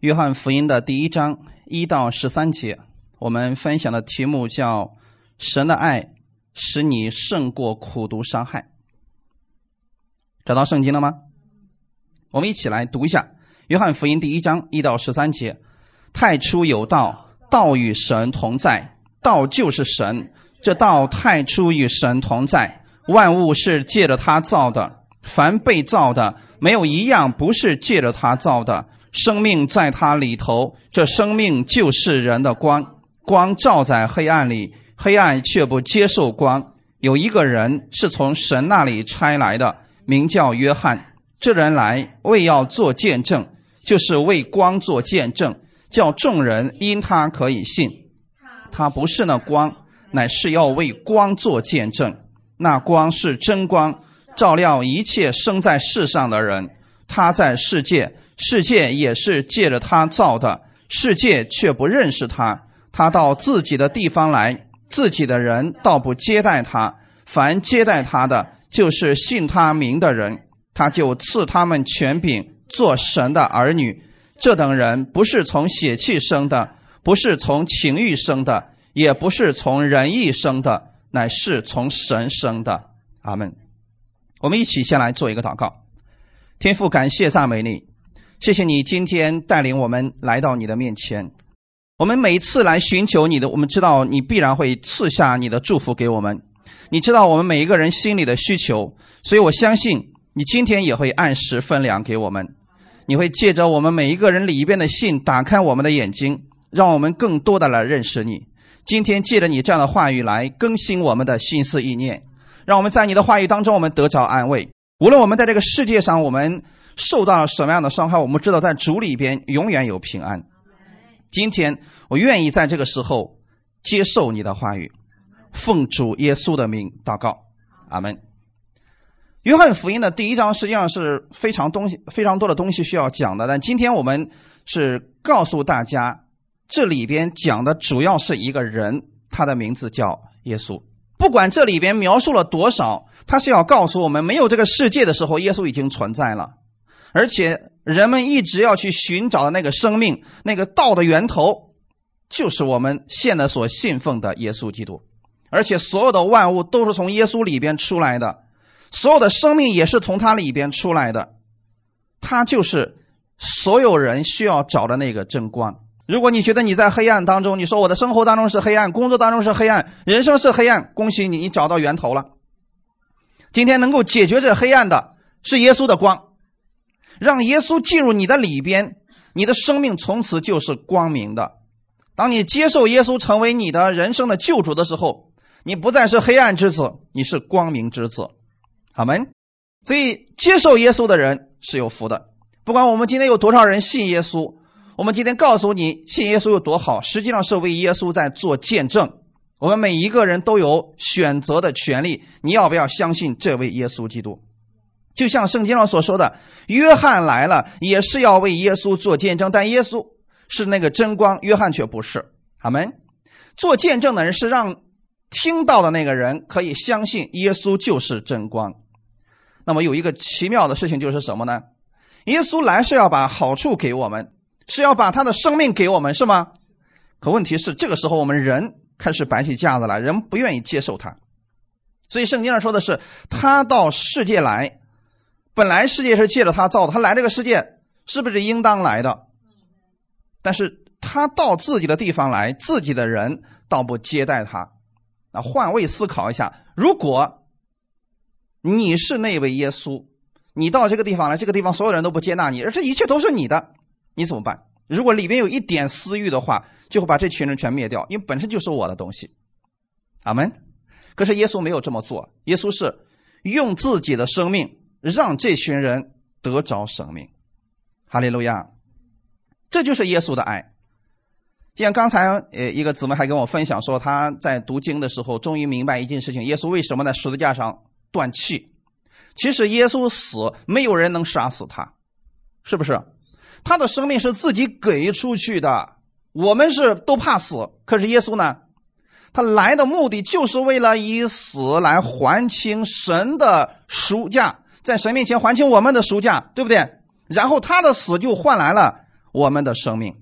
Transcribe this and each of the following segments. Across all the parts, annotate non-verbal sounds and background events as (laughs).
约翰福音的第一章一到十三节，我们分享的题目叫“神的爱使你胜过苦毒伤害”。找到圣经了吗？我们一起来读一下约翰福音第一章一到十三节：“太初有道，道与神同在，道就是神。这道太初与神同在，万物是借着他造的，凡被造的，没有一样不是借着他造的。生命在他里头，这生命就是人的光。光照在黑暗里，黑暗却不接受光。有一个人是从神那里差来的，名叫约翰。这人来为要做见证，就是为光做见证，叫众人因他可以信。他不是那光，乃是要为光做见证。那光是真光，照亮一切生在世上的人。他在世界，世界也是借着他造的，世界却不认识他。他到自己的地方来，自己的人倒不接待他。凡接待他的，就是信他名的人。他就赐他们权柄，做神的儿女。这等人不是从血气生的，不是从情欲生的，也不是从人意生的，乃是从神生的。阿门。我们一起先来做一个祷告。天父，感谢赞美你，谢谢你今天带领我们来到你的面前。我们每一次来寻求你的，我们知道你必然会赐下你的祝福给我们。你知道我们每一个人心里的需求，所以我相信。你今天也会按时分粮给我们，你会借着我们每一个人里边的信打开我们的眼睛，让我们更多的来认识你。今天借着你这样的话语来更新我们的心思意念，让我们在你的话语当中我们得着安慰。无论我们在这个世界上我们受到了什么样的伤害，我们知道在主里边永远有平安。今天我愿意在这个时候接受你的话语，奉主耶稣的名祷告，阿门。约翰福音的第一章实际上是非常东西非常多的东西需要讲的，但今天我们是告诉大家，这里边讲的主要是一个人，他的名字叫耶稣。不管这里边描述了多少，他是要告诉我们，没有这个世界的时候，耶稣已经存在了，而且人们一直要去寻找的那个生命，那个道的源头，就是我们现在所信奉的耶稣基督，而且所有的万物都是从耶稣里边出来的。所有的生命也是从他里边出来的，他就是所有人需要找的那个真光。如果你觉得你在黑暗当中，你说我的生活当中是黑暗，工作当中是黑暗，人生是黑暗，恭喜你，你找到源头了。今天能够解决这黑暗的是耶稣的光，让耶稣进入你的里边，你的生命从此就是光明的。当你接受耶稣成为你的人生的救主的时候，你不再是黑暗之子，你是光明之子。阿门。所以接受耶稣的人是有福的。不管我们今天有多少人信耶稣，我们今天告诉你信耶稣有多好，实际上是为耶稣在做见证。我们每一个人都有选择的权利。你要不要相信这位耶稣基督？就像圣经上所说的，约翰来了也是要为耶稣做见证，但耶稣是那个真光，约翰却不是。阿门。做见证的人是让听到的那个人可以相信耶稣就是真光。那么有一个奇妙的事情就是什么呢？耶稣来是要把好处给我们，是要把他的生命给我们，是吗？可问题是，这个时候我们人开始摆起架子来，人不愿意接受他。所以圣经上说的是，他到世界来，本来世界是借着他造的，他来这个世界是不是应当来的？但是他到自己的地方来，自己的人倒不接待他。那换位思考一下，如果。你是那位耶稣，你到这个地方来，这个地方所有人都不接纳你，而这一切都是你的，你怎么办？如果里面有一点私欲的话，就会把这群人全灭掉，因为本身就是我的东西。阿门。可是耶稣没有这么做，耶稣是用自己的生命让这群人得着生命。哈利路亚，这就是耶稣的爱。就像刚才呃一个姊妹还跟我分享说，她在读经的时候终于明白一件事情：耶稣为什么在十字架上。断气，其实耶稣死，没有人能杀死他，是不是？他的生命是自己给出去的。我们是都怕死，可是耶稣呢？他来的目的就是为了以死来还清神的赎价，在神面前还清我们的赎价，对不对？然后他的死就换来了我们的生命。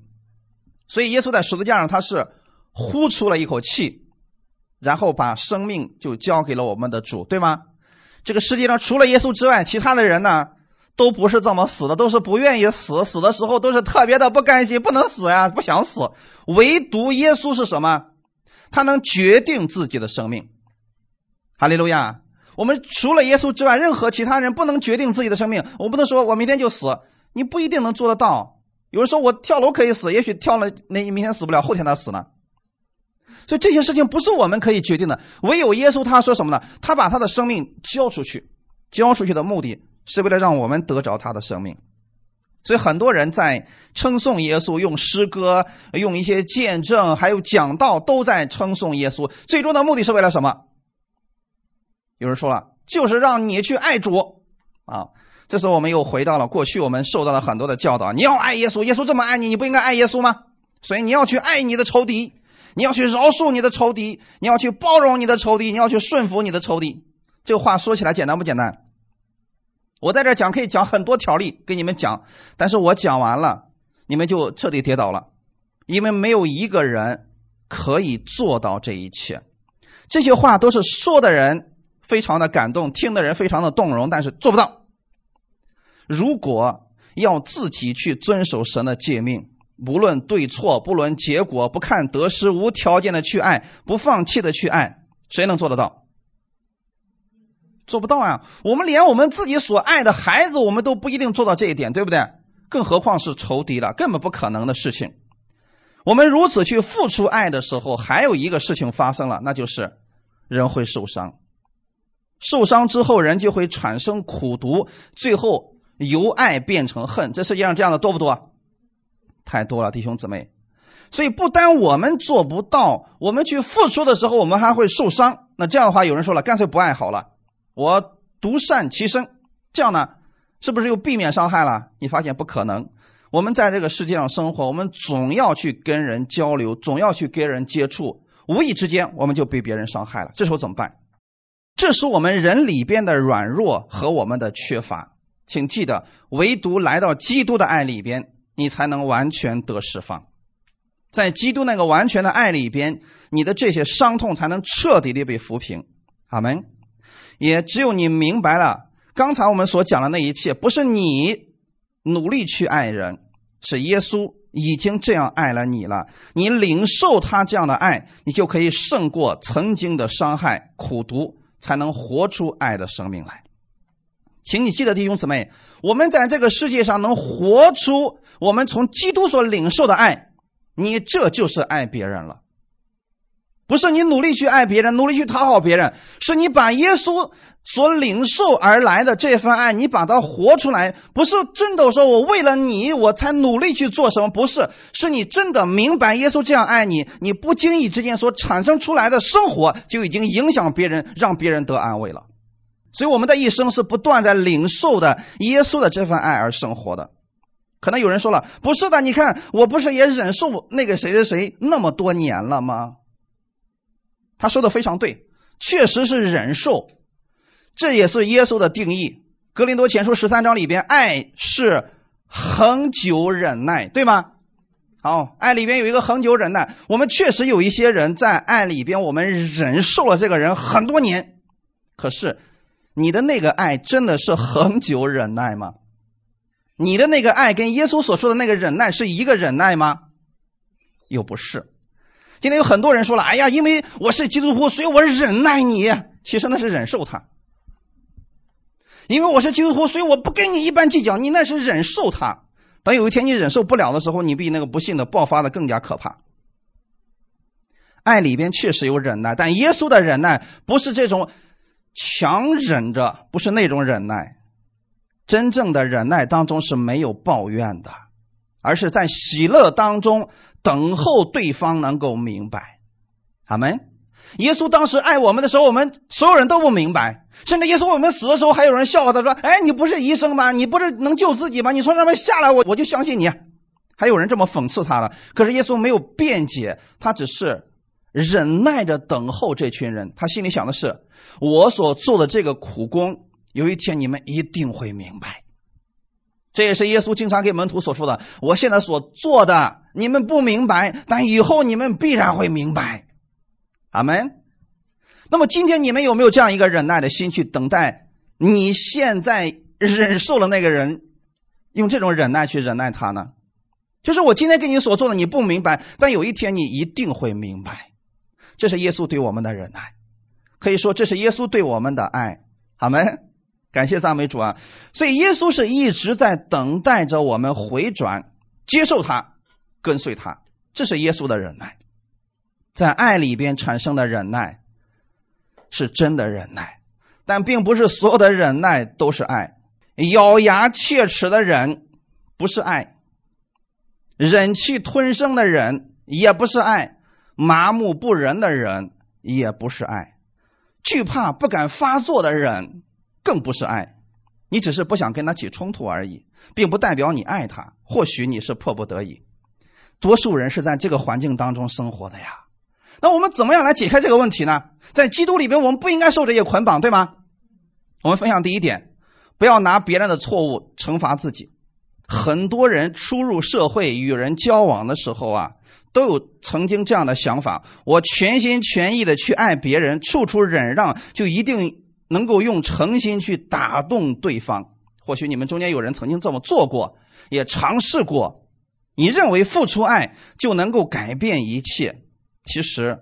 所以耶稣在十字架上，他是呼出了一口气，然后把生命就交给了我们的主，对吗？这个世界上除了耶稣之外，其他的人呢，都不是这么死的，都是不愿意死，死的时候都是特别的不甘心，不能死呀，不想死。唯独耶稣是什么？他能决定自己的生命。哈利路亚！我们除了耶稣之外，任何其他人不能决定自己的生命。我不能说我明天就死，你不一定能做得到。有人说我跳楼可以死，也许跳了那明天死不了，后天他死呢。所以这些事情不是我们可以决定的。唯有耶稣他说什么呢？他把他的生命交出去，交出去的目的是为了让我们得着他的生命。所以很多人在称颂耶稣，用诗歌、用一些见证，还有讲道，都在称颂耶稣。最终的目的是为了什么？有人说了，就是让你去爱主啊！这时候我们又回到了过去，我们受到了很多的教导：你要爱耶稣，耶稣这么爱你，你不应该爱耶稣吗？所以你要去爱你的仇敌，你要去饶恕你的仇敌，你要去包容你的仇敌，你要去顺服你的仇敌。这个话说起来简单不简单？我在这讲可以讲很多条例给你们讲，但是我讲完了，你们就彻底跌倒了，因为没有一个人可以做到这一切。这些话都是说的人。非常的感动，听的人非常的动容，但是做不到。如果要自己去遵守神的诫命，不论对错，不论结果，不看得失，无条件的去爱，不放弃的去爱，谁能做得到？做不到啊！我们连我们自己所爱的孩子，我们都不一定做到这一点，对不对？更何况是仇敌了，根本不可能的事情。我们如此去付出爱的时候，还有一个事情发生了，那就是人会受伤。受伤之后，人就会产生苦毒，最后由爱变成恨。这世界上这样的多不多？太多了，弟兄姊妹。所以不单我们做不到，我们去付出的时候，我们还会受伤。那这样的话，有人说了，干脆不爱好了，我独善其身，这样呢，是不是又避免伤害了？你发现不可能。我们在这个世界上生活，我们总要去跟人交流，总要去跟人接触，无意之间我们就被别人伤害了。这时候怎么办？这是我们人里边的软弱和我们的缺乏，请记得，唯独来到基督的爱里边，你才能完全得释放。在基督那个完全的爱里边，你的这些伤痛才能彻底的被抚平。阿门。也只有你明白了刚才我们所讲的那一切，不是你努力去爱人，是耶稣已经这样爱了你了。你领受他这样的爱，你就可以胜过曾经的伤害、苦毒。才能活出爱的生命来，请你记得，弟兄姊妹，我们在这个世界上能活出我们从基督所领受的爱，你这就是爱别人了。不是你努力去爱别人，努力去讨好别人，是你把耶稣所领受而来的这份爱，你把它活出来。不是真的说，我为了你，我才努力去做什么。不是，是你真的明白耶稣这样爱你，你不经意之间所产生出来的生活，就已经影响别人，让别人得安慰了。所以，我们的一生是不断在领受的耶稣的这份爱而生活的。可能有人说了，不是的，你看，我不是也忍受那个谁谁谁那么多年了吗？他说的非常对，确实是忍受，这也是耶稣的定义。格林多前书十三章里边，爱是恒久忍耐，对吗？好，爱里边有一个恒久忍耐。我们确实有一些人在爱里边，我们忍受了这个人很多年。可是，你的那个爱真的是恒久忍耐吗？你的那个爱跟耶稣所说的那个忍耐是一个忍耐吗？又不是。今天有很多人说了：“哎呀，因为我是基督徒，所以我忍耐你。”其实那是忍受他。因为我是基督徒，所以我不跟你一般计较。你那是忍受他。等有一天你忍受不了的时候，你比那个不幸的爆发的更加可怕。爱里边确实有忍耐，但耶稣的忍耐不是这种强忍着，不是那种忍耐。真正的忍耐当中是没有抱怨的，而是在喜乐当中。等候对方能够明白，阿门。耶稣当时爱我们的时候，我们所有人都不明白，甚至耶稣我们死的时候，还有人笑话他说：“哎，你不是医生吗？你不是能救自己吗？你从上面下来，我我就相信你。”还有人这么讽刺他了。可是耶稣没有辩解，他只是忍耐着等候这群人。他心里想的是：我所做的这个苦工，有一天你们一定会明白。这也是耶稣经常给门徒所说的：“我现在所做的，你们不明白，但以后你们必然会明白。”阿门。那么今天你们有没有这样一个忍耐的心去等待你现在忍受了那个人，用这种忍耐去忍耐他呢？就是我今天跟你所做的，你不明白，但有一天你一定会明白。这是耶稣对我们的忍耐，可以说这是耶稣对我们的爱。阿门。感谢赞美主啊！所以耶稣是一直在等待着我们回转，接受他，跟随他。这是耶稣的忍耐，在爱里边产生的忍耐，是真的忍耐。但并不是所有的忍耐都是爱，咬牙切齿的忍不是爱，忍气吞声的忍也不是爱，麻木不仁的人也不是爱，惧怕不敢发作的忍。更不是爱，你只是不想跟他起冲突而已，并不代表你爱他。或许你是迫不得已，多数人是在这个环境当中生活的呀。那我们怎么样来解开这个问题呢？在基督里边，我们不应该受这些捆绑，对吗？我们分享第一点，不要拿别人的错误惩罚自己。很多人初入社会与人交往的时候啊，都有曾经这样的想法：我全心全意的去爱别人，处处忍让，就一定。能够用诚心去打动对方，或许你们中间有人曾经这么做过，也尝试过。你认为付出爱就能够改变一切，其实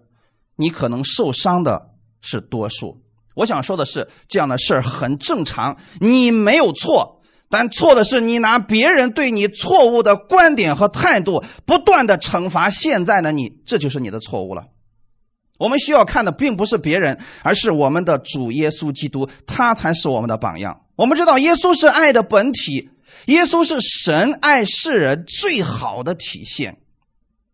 你可能受伤的是多数。我想说的是，这样的事儿很正常，你没有错，但错的是你拿别人对你错误的观点和态度，不断的惩罚现在的你，这就是你的错误了。我们需要看的并不是别人，而是我们的主耶稣基督，他才是我们的榜样。我们知道，耶稣是爱的本体，耶稣是神爱世人最好的体现。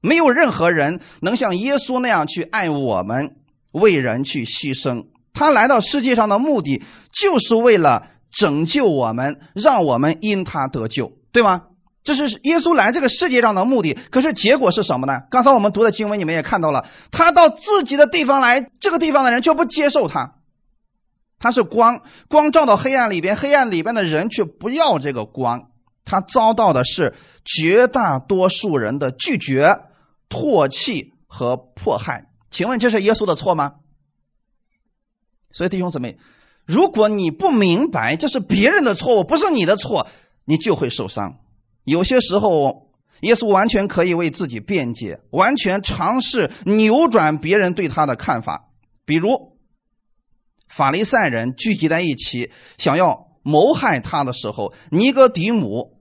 没有任何人能像耶稣那样去爱我们，为人去牺牲。他来到世界上的目的，就是为了拯救我们，让我们因他得救，对吗？这是耶稣来这个世界上的目的，可是结果是什么呢？刚才我们读的经文，你们也看到了，他到自己的地方来，这个地方的人却不接受他。他是光，光照到黑暗里边，黑暗里边的人却不要这个光。他遭到的是绝大多数人的拒绝、唾弃和迫害。请问这是耶稣的错吗？所以弟兄姊妹，如果你不明白这是别人的错误，不是你的错，你就会受伤。有些时候，耶稣完全可以为自己辩解，完全尝试扭转别人对他的看法。比如，法利赛人聚集在一起，想要谋害他的时候，尼哥底母，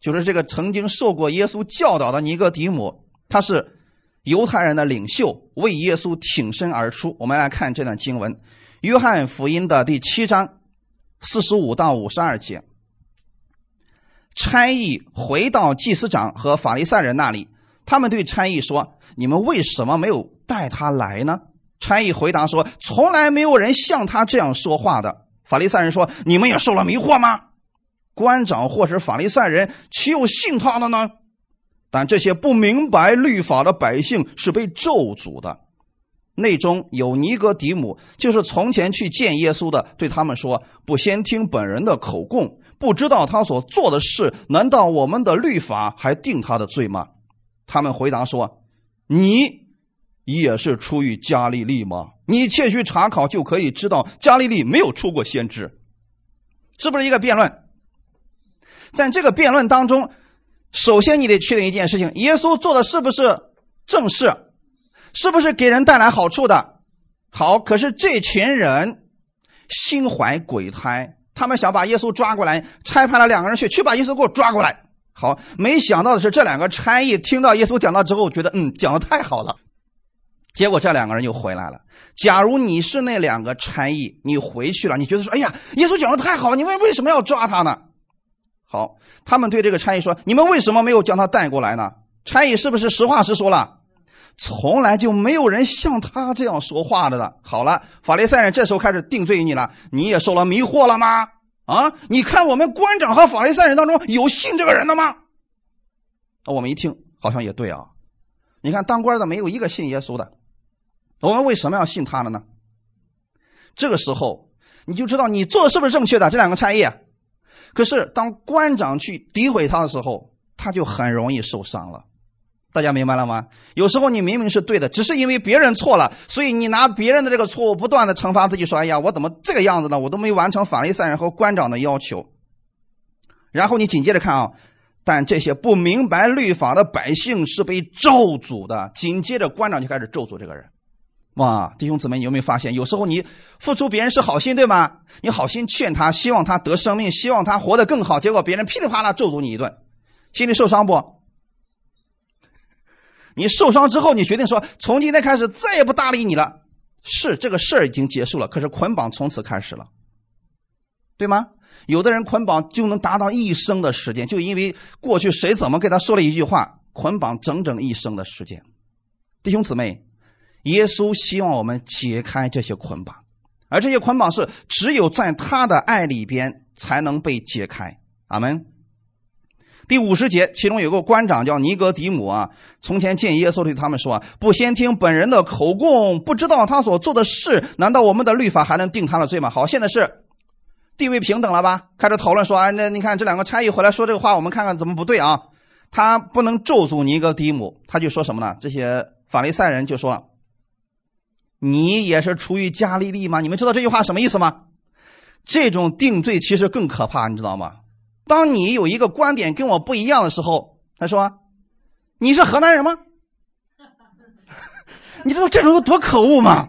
就是这个曾经受过耶稣教导的尼哥底母，他是犹太人的领袖，为耶稣挺身而出。我们来看这段经文，《约翰福音》的第七章四十五到五十二节。差役回到祭司长和法利赛人那里，他们对差役说：“你们为什么没有带他来呢？”差役回答说：“从来没有人像他这样说话的。”法利赛人说：“你们也受了迷惑吗？官长或是法利赛人岂有信他的呢？但这些不明白律法的百姓是被咒诅的。”内中有尼哥底母，就是从前去见耶稣的，对他们说：“不先听本人的口供。”不知道他所做的事，难道我们的律法还定他的罪吗？他们回答说：“你也是出于加利利吗？你切须查考，就可以知道加利利没有出过先知，是不是一个辩论？在这个辩论当中，首先你得确定一件事情：耶稣做的是不是正事？是不是给人带来好处的？好，可是这群人心怀鬼胎。他们想把耶稣抓过来，差派了两个人去，去把耶稣给我抓过来。好，没想到的是，这两个差役听到耶稣讲道之后，觉得嗯，讲的太好了。结果这两个人就回来了。假如你是那两个差役，你回去了，你觉得说，哎呀，耶稣讲的太好了，你们为什么要抓他呢？好，他们对这个差役说，你们为什么没有将他带过来呢？差役是不是实话实说了？从来就没有人像他这样说话的了。好了，法利赛人这时候开始定罪于你了。你也受了迷惑了吗？啊，你看我们官长和法利赛人当中有信这个人的吗？我们一听，好像也对啊。你看当官的没有一个信耶稣的，我们为什么要信他的呢？这个时候你就知道你做的是不是正确的。这两个差役，可是当官长去诋毁他的时候，他就很容易受伤了。大家明白了吗？有时候你明明是对的，只是因为别人错了，所以你拿别人的这个错误不断的惩罚自己，说：“哎呀，我怎么这个样子呢？我都没完成法利赛人和官长的要求。”然后你紧接着看啊，但这些不明白律法的百姓是被咒诅的。紧接着官长就开始咒诅这个人。哇，弟兄姊妹，你有没有发现，有时候你付出别人是好心，对吗？你好心劝他，希望他得生命，希望他活得更好，结果别人噼里啪啦咒诅你一顿，心里受伤不？你受伤之后，你决定说从今天开始再也不搭理你了。是这个事儿已经结束了，可是捆绑从此开始了，对吗？有的人捆绑就能达到一生的时间，就因为过去谁怎么给他说了一句话，捆绑整整一生的时间。弟兄姊妹，耶稣希望我们解开这些捆绑，而这些捆绑是只有在他的爱里边才能被解开。阿门。第五十节，其中有个官长叫尼格迪姆啊。从前见耶稣对他们说：“不先听本人的口供，不知道他所做的事，难道我们的律法还能定他的罪吗？”好，现在是地位平等了吧？开始讨论说：“啊，那你看这两个差役回来说这个话，我们看看怎么不对啊？”他不能咒诅尼格迪姆，他就说什么呢？这些法利赛人就说了：“你也是出于加利利吗？你们知道这句话什么意思吗？”这种定罪其实更可怕，你知道吗？当你有一个观点跟我不一样的时候，他说：“你是河南人吗？” (laughs) 你知道这种有多可恶吗？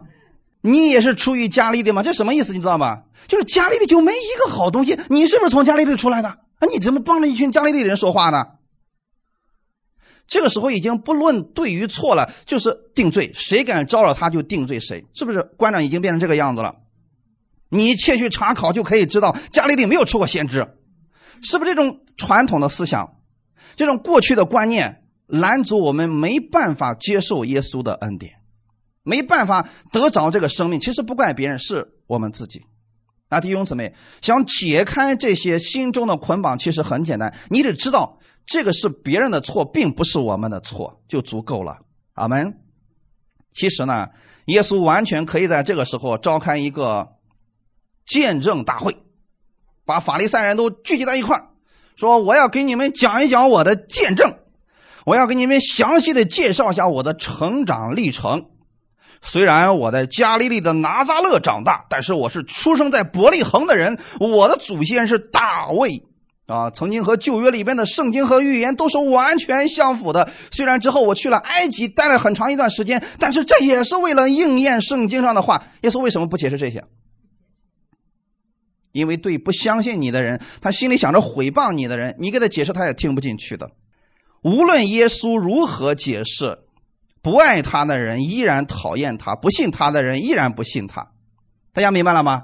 你也是出于加利利吗？这什么意思？你知道吗？就是加利利就没一个好东西。你是不是从加利利出来的？啊，你怎么帮着一群加利利人说话呢？这个时候已经不论对与错了，就是定罪，谁敢招惹他就定罪谁，是不是？官长已经变成这个样子了。你窃去查考就可以知道，加利利没有出过先知。是不是这种传统的思想，这种过去的观念拦阻我们没办法接受耶稣的恩典，没办法得着这个生命？其实不怪别人，是我们自己。啊，弟兄姊妹，想解开这些心中的捆绑，其实很简单，你得知道这个是别人的错，并不是我们的错，就足够了。阿门。其实呢，耶稣完全可以在这个时候召开一个见证大会。把法利赛人都聚集在一块说：“我要给你们讲一讲我的见证，我要给你们详细的介绍一下我的成长历程。虽然我在加利利的拿撒勒长大，但是我是出生在伯利恒的人。我的祖先是大卫啊，曾经和旧约里边的圣经和预言都是完全相符的。虽然之后我去了埃及，待了很长一段时间，但是这也是为了应验圣经上的话。耶稣为什么不解释这些？”因为对不相信你的人，他心里想着毁谤你的人，你给他解释他也听不进去的。无论耶稣如何解释，不爱他的人依然讨厌他，不信他的人依然不信他。大家明白了吗？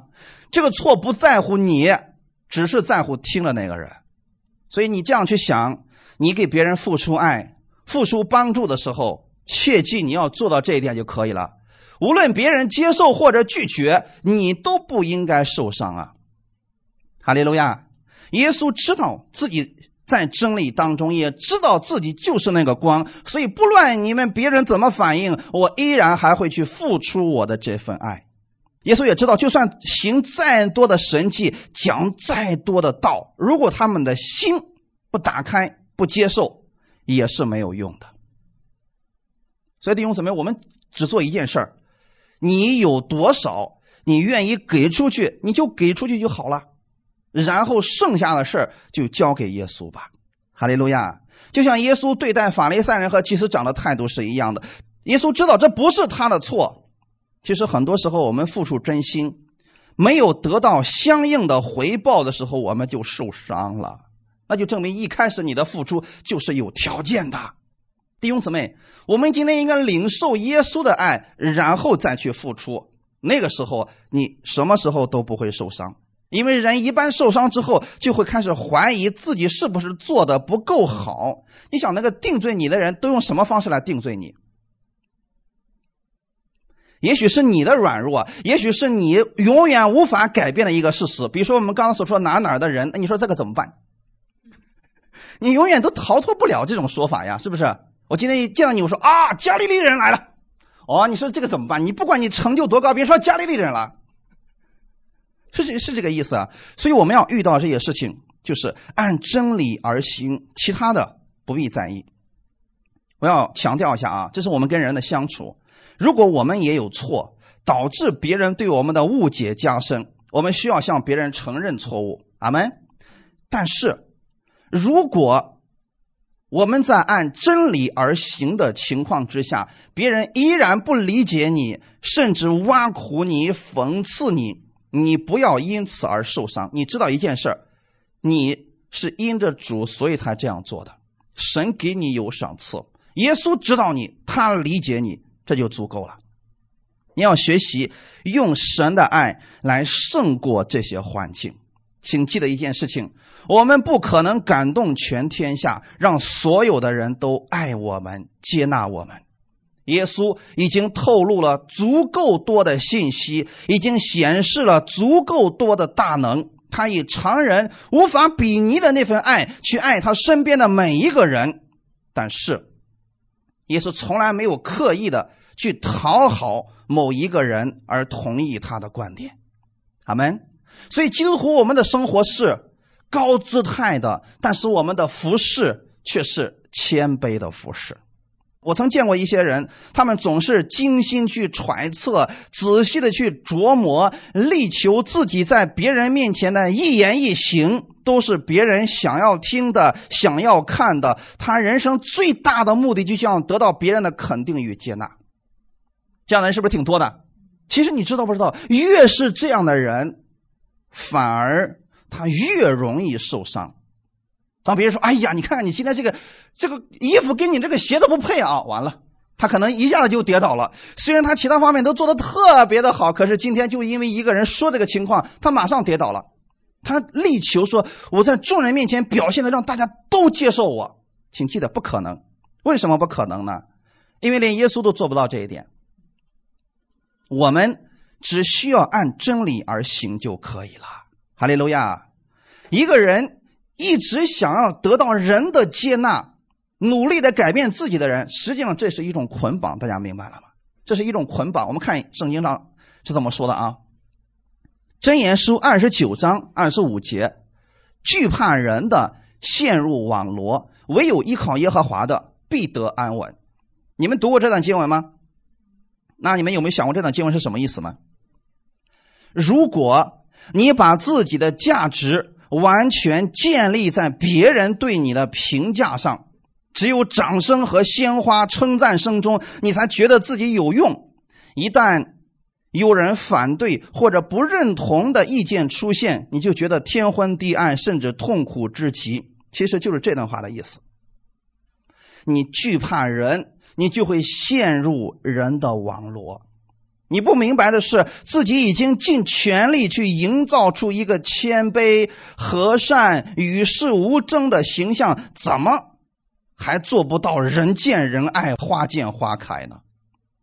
这个错不在乎你，只是在乎听的那个人。所以你这样去想，你给别人付出爱、付出帮助的时候，切记你要做到这一点就可以了。无论别人接受或者拒绝，你都不应该受伤啊。哈利路亚！耶稣知道自己在真理当中，也知道自己就是那个光，所以不论你们别人怎么反应，我依然还会去付出我的这份爱。耶稣也知道，就算行再多的神迹，讲再多的道，如果他们的心不打开、不接受，也是没有用的。所以弟兄姊妹，我们只做一件事儿：你有多少，你愿意给出去，你就给出去就好了。然后剩下的事儿就交给耶稣吧，哈利路亚！就像耶稣对待法利赛人和祭司长的态度是一样的。耶稣知道这不是他的错。其实很多时候我们付出真心，没有得到相应的回报的时候，我们就受伤了。那就证明一开始你的付出就是有条件的。弟兄姊妹，我们今天应该领受耶稣的爱，然后再去付出。那个时候你什么时候都不会受伤。因为人一般受伤之后，就会开始怀疑自己是不是做的不够好。你想，那个定罪你的人都用什么方式来定罪你？也许是你的软弱，也许是你永远无法改变的一个事实。比如说，我们刚刚所说哪哪的人，那你说这个怎么办？(laughs) 你永远都逃脱不了这种说法呀，是不是？我今天一见到你，我说啊，加利利人来了。哦，你说这个怎么办？你不管你成就多高，别说加利利人了。是这是这个意思啊，所以我们要遇到这些事情，就是按真理而行，其他的不必在意。我要强调一下啊，这是我们跟人的相处。如果我们也有错，导致别人对我们的误解加深，我们需要向别人承认错误。阿门。但是，如果我们在按真理而行的情况之下，别人依然不理解你，甚至挖苦你、讽刺你，你不要因此而受伤。你知道一件事你是因着主，所以才这样做的。神给你有赏赐。耶稣知道你，他理解你，这就足够了。你要学习用神的爱来胜过这些环境。请记得一件事情：我们不可能感动全天下，让所有的人都爱我们、接纳我们。耶稣已经透露了足够多的信息，已经显示了足够多的大能。他以常人无法比拟的那份爱去爱他身边的每一个人，但是。耶稣从来没有刻意的去讨好某一个人而同意他的观点，阿门。所以，几乎我们的生活是高姿态的，但是我们的服饰却是谦卑的服饰。我曾见过一些人，他们总是精心去揣测，仔细的去琢磨，力求自己在别人面前的一言一行。都是别人想要听的、想要看的。他人生最大的目的，就像得到别人的肯定与接纳。这样的人是不是挺多的？其实你知道不知道？越是这样的人，反而他越容易受伤。当别人说：“哎呀，你看看你今天这个这个衣服跟你这个鞋都不配啊！”完了，他可能一下子就跌倒了。虽然他其他方面都做的特别的好，可是今天就因为一个人说这个情况，他马上跌倒了。他力求说：“我在众人面前表现的让大家都接受我。”请记得，不可能。为什么不可能呢？因为连耶稣都做不到这一点。我们只需要按真理而行就可以了。哈利路亚！一个人一直想要得到人的接纳，努力的改变自己的人，实际上这是一种捆绑。大家明白了吗？这是一种捆绑。我们看圣经上是怎么说的啊？箴言书二十九章二十五节：惧怕人的陷入网罗，唯有依靠耶和华的必得安稳。你们读过这段经文吗？那你们有没有想过这段经文是什么意思呢？如果你把自己的价值完全建立在别人对你的评价上，只有掌声和鲜花称赞声中，你才觉得自己有用。一旦有人反对或者不认同的意见出现，你就觉得天昏地暗，甚至痛苦至极。其实就是这段话的意思。你惧怕人，你就会陷入人的网络。你不明白的是，自己已经尽全力去营造出一个谦卑、和善、与世无争的形象，怎么还做不到人见人爱、花见花开呢？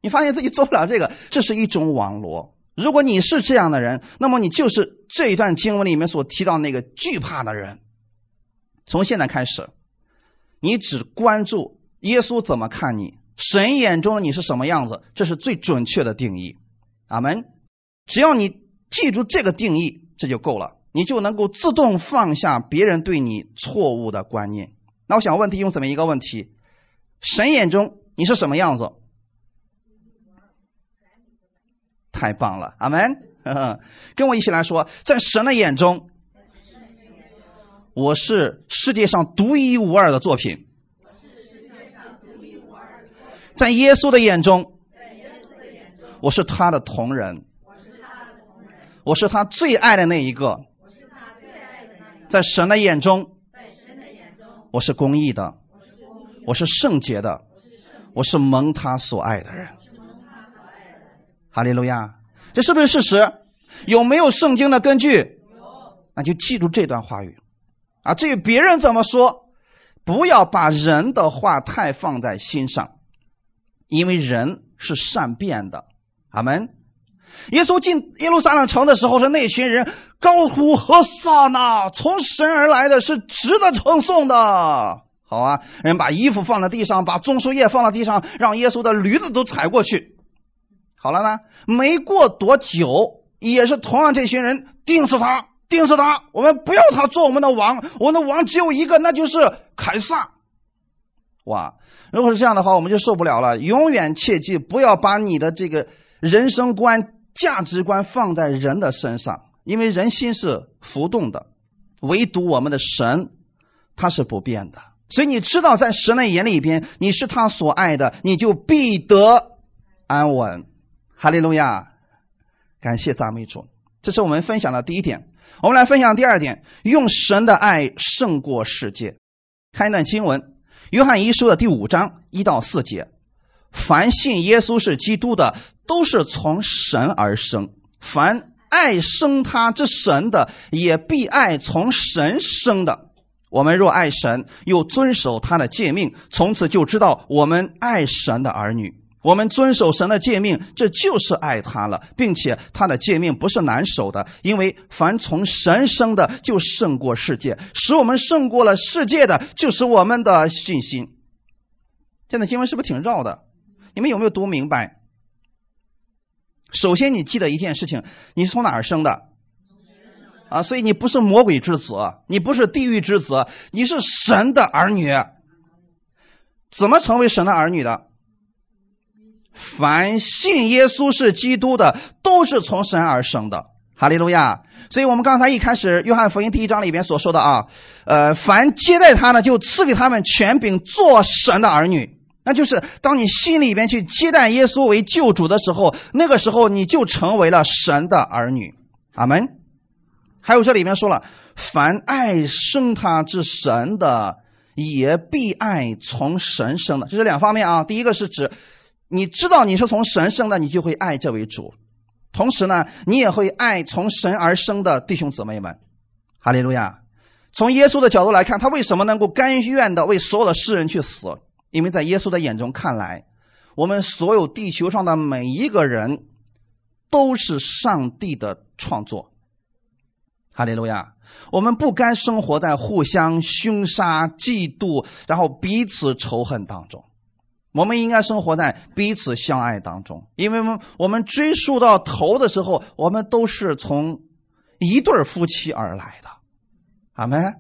你发现自己做不了这个，这是一种网罗。如果你是这样的人，那么你就是这一段经文里面所提到那个惧怕的人。从现在开始，你只关注耶稣怎么看你，神眼中你是什么样子，这是最准确的定义。阿门。只要你记住这个定义，这就够了，你就能够自动放下别人对你错误的观念。那我想问题用怎么一个问题？神眼中你是什么样子？太棒了，阿门！(laughs) 跟我一起来说，在神的眼中，我是世界上独一无二的作品。在耶稣的眼中，我是他的同人。我是他最爱的那一个。在神的眼中，我是公义的。我是圣洁的。我是蒙他所爱的人。哈利路亚，这是不是事实？有没有圣经的根据？有，那就记住这段话语啊。至于别人怎么说，不要把人的话太放在心上，因为人是善变的。阿门。耶稣进耶路撒冷城的时候，是那群人高呼何撒那，从神而来的是值得称颂的。好啊，人把衣服放在地上，把棕树叶放到地上，让耶稣的驴子都踩过去。好了呢，没过多久，也是同样这群人钉死他，钉死他，我们不要他做我们的王，我们的王只有一个，那就是凯撒。哇，如果是这样的话，我们就受不了了。永远切记不要把你的这个人生观、价值观放在人的身上，因为人心是浮动的，唯独我们的神，他是不变的。所以你知道，在神的眼里边，你是他所爱的，你就必得安稳。哈利路亚，感谢赞美主。这是我们分享的第一点。我们来分享第二点：用神的爱胜过世界。看一段经文，《约翰一书》的第五章一到四节：凡信耶稣是基督的，都是从神而生；凡爱生他之神的，也必爱从神生的。我们若爱神，又遵守他的诫命，从此就知道我们爱神的儿女。我们遵守神的诫命，这就是爱他了，并且他的诫命不是难守的，因为凡从神生的，就胜过世界；使我们胜过了世界的，就是我们的信心。现在经文是不是挺绕的？你们有没有读明白？首先，你记得一件事情：你是从哪儿生的？啊，所以你不是魔鬼之子，你不是地狱之子，你是神的儿女。怎么成为神的儿女的？凡信耶稣是基督的，都是从神而生的。哈利路亚！所以我们刚才一开始约翰福音第一章里边所说的啊，呃，凡接待他呢，就赐给他们权柄做神的儿女。那就是当你心里边去接待耶稣为救主的时候，那个时候你就成为了神的儿女。阿门。还有这里面说了，凡爱生他之神的，也必爱从神生的。这是两方面啊。第一个是指，你知道你是从神生的，你就会爱这位主；同时呢，你也会爱从神而生的弟兄姊妹们。哈利路亚！从耶稣的角度来看，他为什么能够甘愿的为所有的世人去死？因为在耶稣的眼中看来，我们所有地球上的每一个人，都是上帝的创作。哈利路亚！我们不该生活在互相凶杀、嫉妒，然后彼此仇恨当中。我们应该生活在彼此相爱当中，因为我们追溯到头的时候，我们都是从一对夫妻而来的。阿门！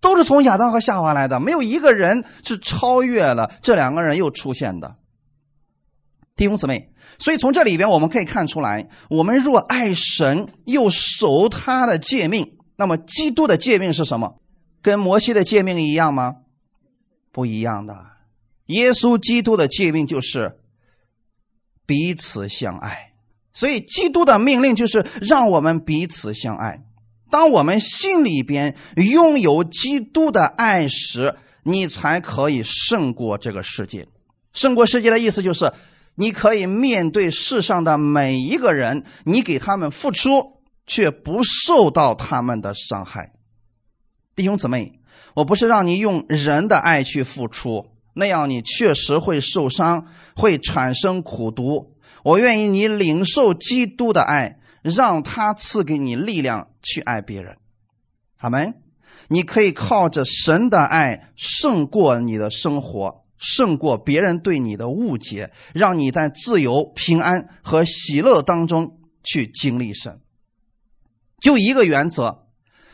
都是从亚当和夏娃来的，没有一个人是超越了这两个人又出现的。弟兄姊妹，所以从这里边我们可以看出来，我们若爱神又守他的诫命，那么基督的诫命是什么？跟摩西的诫命一样吗？不一样的。耶稣基督的诫命就是彼此相爱，所以基督的命令就是让我们彼此相爱。当我们心里边拥有基督的爱时，你才可以胜过这个世界。胜过世界的意思就是。你可以面对世上的每一个人，你给他们付出，却不受到他们的伤害。弟兄姊妹，我不是让你用人的爱去付出，那样你确实会受伤，会产生苦毒。我愿意你领受基督的爱，让他赐给你力量去爱别人。阿门。你可以靠着神的爱胜过你的生活。胜过别人对你的误解，让你在自由、平安和喜乐当中去经历神。就一个原则，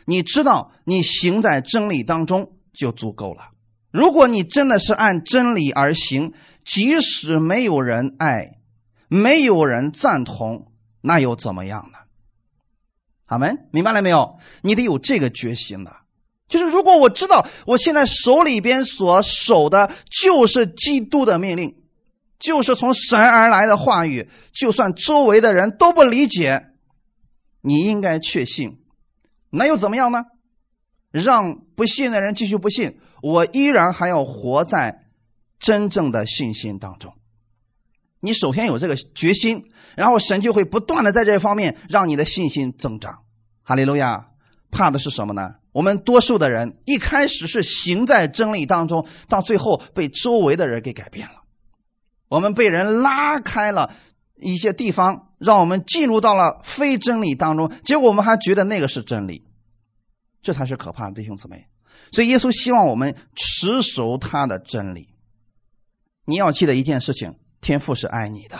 你知道你行在真理当中就足够了。如果你真的是按真理而行，即使没有人爱，没有人赞同，那又怎么样呢？阿门，明白了没有？你得有这个决心的。就是如果我知道我现在手里边所守的就是基督的命令，就是从神而来的话语，就算周围的人都不理解，你应该确信，那又怎么样呢？让不信的人继续不信，我依然还要活在真正的信心当中。你首先有这个决心，然后神就会不断的在这方面让你的信心增长。哈利路亚！怕的是什么呢？我们多数的人一开始是行在真理当中，到最后被周围的人给改变了。我们被人拉开了一些地方，让我们进入到了非真理当中，结果我们还觉得那个是真理，这才是可怕的，弟兄姊妹。所以耶稣希望我们持守他的真理。你要记得一件事情：天父是爱你的，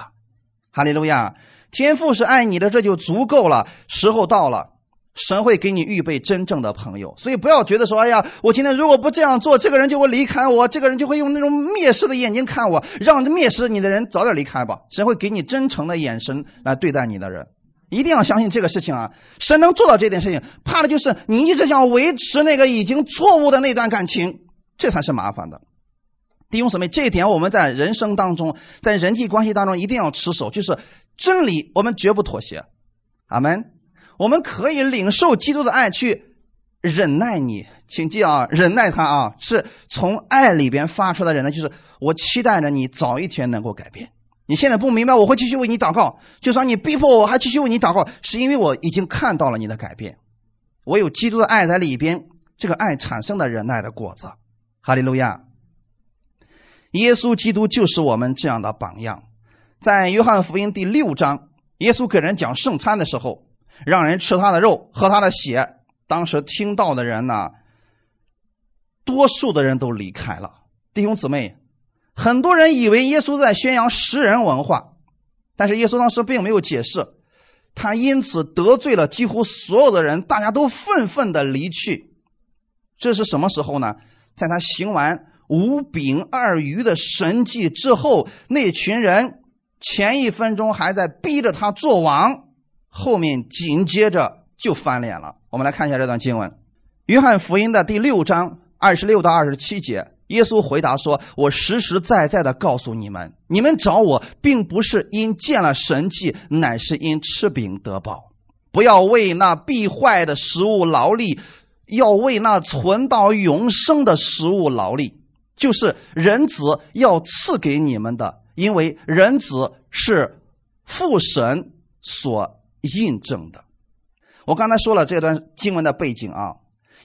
哈利路亚！天父是爱你的，这就足够了。时候到了。神会给你预备真正的朋友。所以不要觉得说，哎呀，我今天如果不这样做，这个人就会离开我，这个人就会用那种蔑视的眼睛看我，让蔑视你的人早点离开吧。神会给你真诚的眼神来对待你的人。一定要相信这个事情啊！神能做到这件事情，怕的就是你一直想维持那个已经错误的那段感情，这才是麻烦的。弟兄姊妹，这一点我们在人生当中，在人际关系当中一定要持守，就是真理，我们绝不妥协。阿门。我们可以领受基督的爱，去忍耐你，请记啊，忍耐他啊，是从爱里边发出的忍耐，就是我期待着你早一天能够改变。你现在不明白，我会继续为你祷告。就算你逼迫我，还继续为你祷告，是因为我已经看到了你的改变。我有基督的爱在里边，这个爱产生的忍耐的果子。哈利路亚！耶稣基督就是我们这样的榜样。在约翰福音第六章，耶稣给人讲圣餐的时候，让人吃他的肉，喝他的血。当时听到的人呢，多数的人都离开了。弟兄姊妹。很多人以为耶稣在宣扬食人文化，但是耶稣当时并没有解释，他因此得罪了几乎所有的人，大家都愤愤的离去。这是什么时候呢？在他行完五饼二鱼的神迹之后，那群人前一分钟还在逼着他做王，后面紧接着就翻脸了。我们来看一下这段经文，《约翰福音》的第六章二十六到二十七节。耶稣回答说：“我实实在在的告诉你们，你们找我，并不是因见了神迹，乃是因吃饼得饱。不要为那必坏的食物劳力，要为那存到永生的食物劳力，就是人子要赐给你们的。因为人子是父神所印证的。我刚才说了这段经文的背景啊。”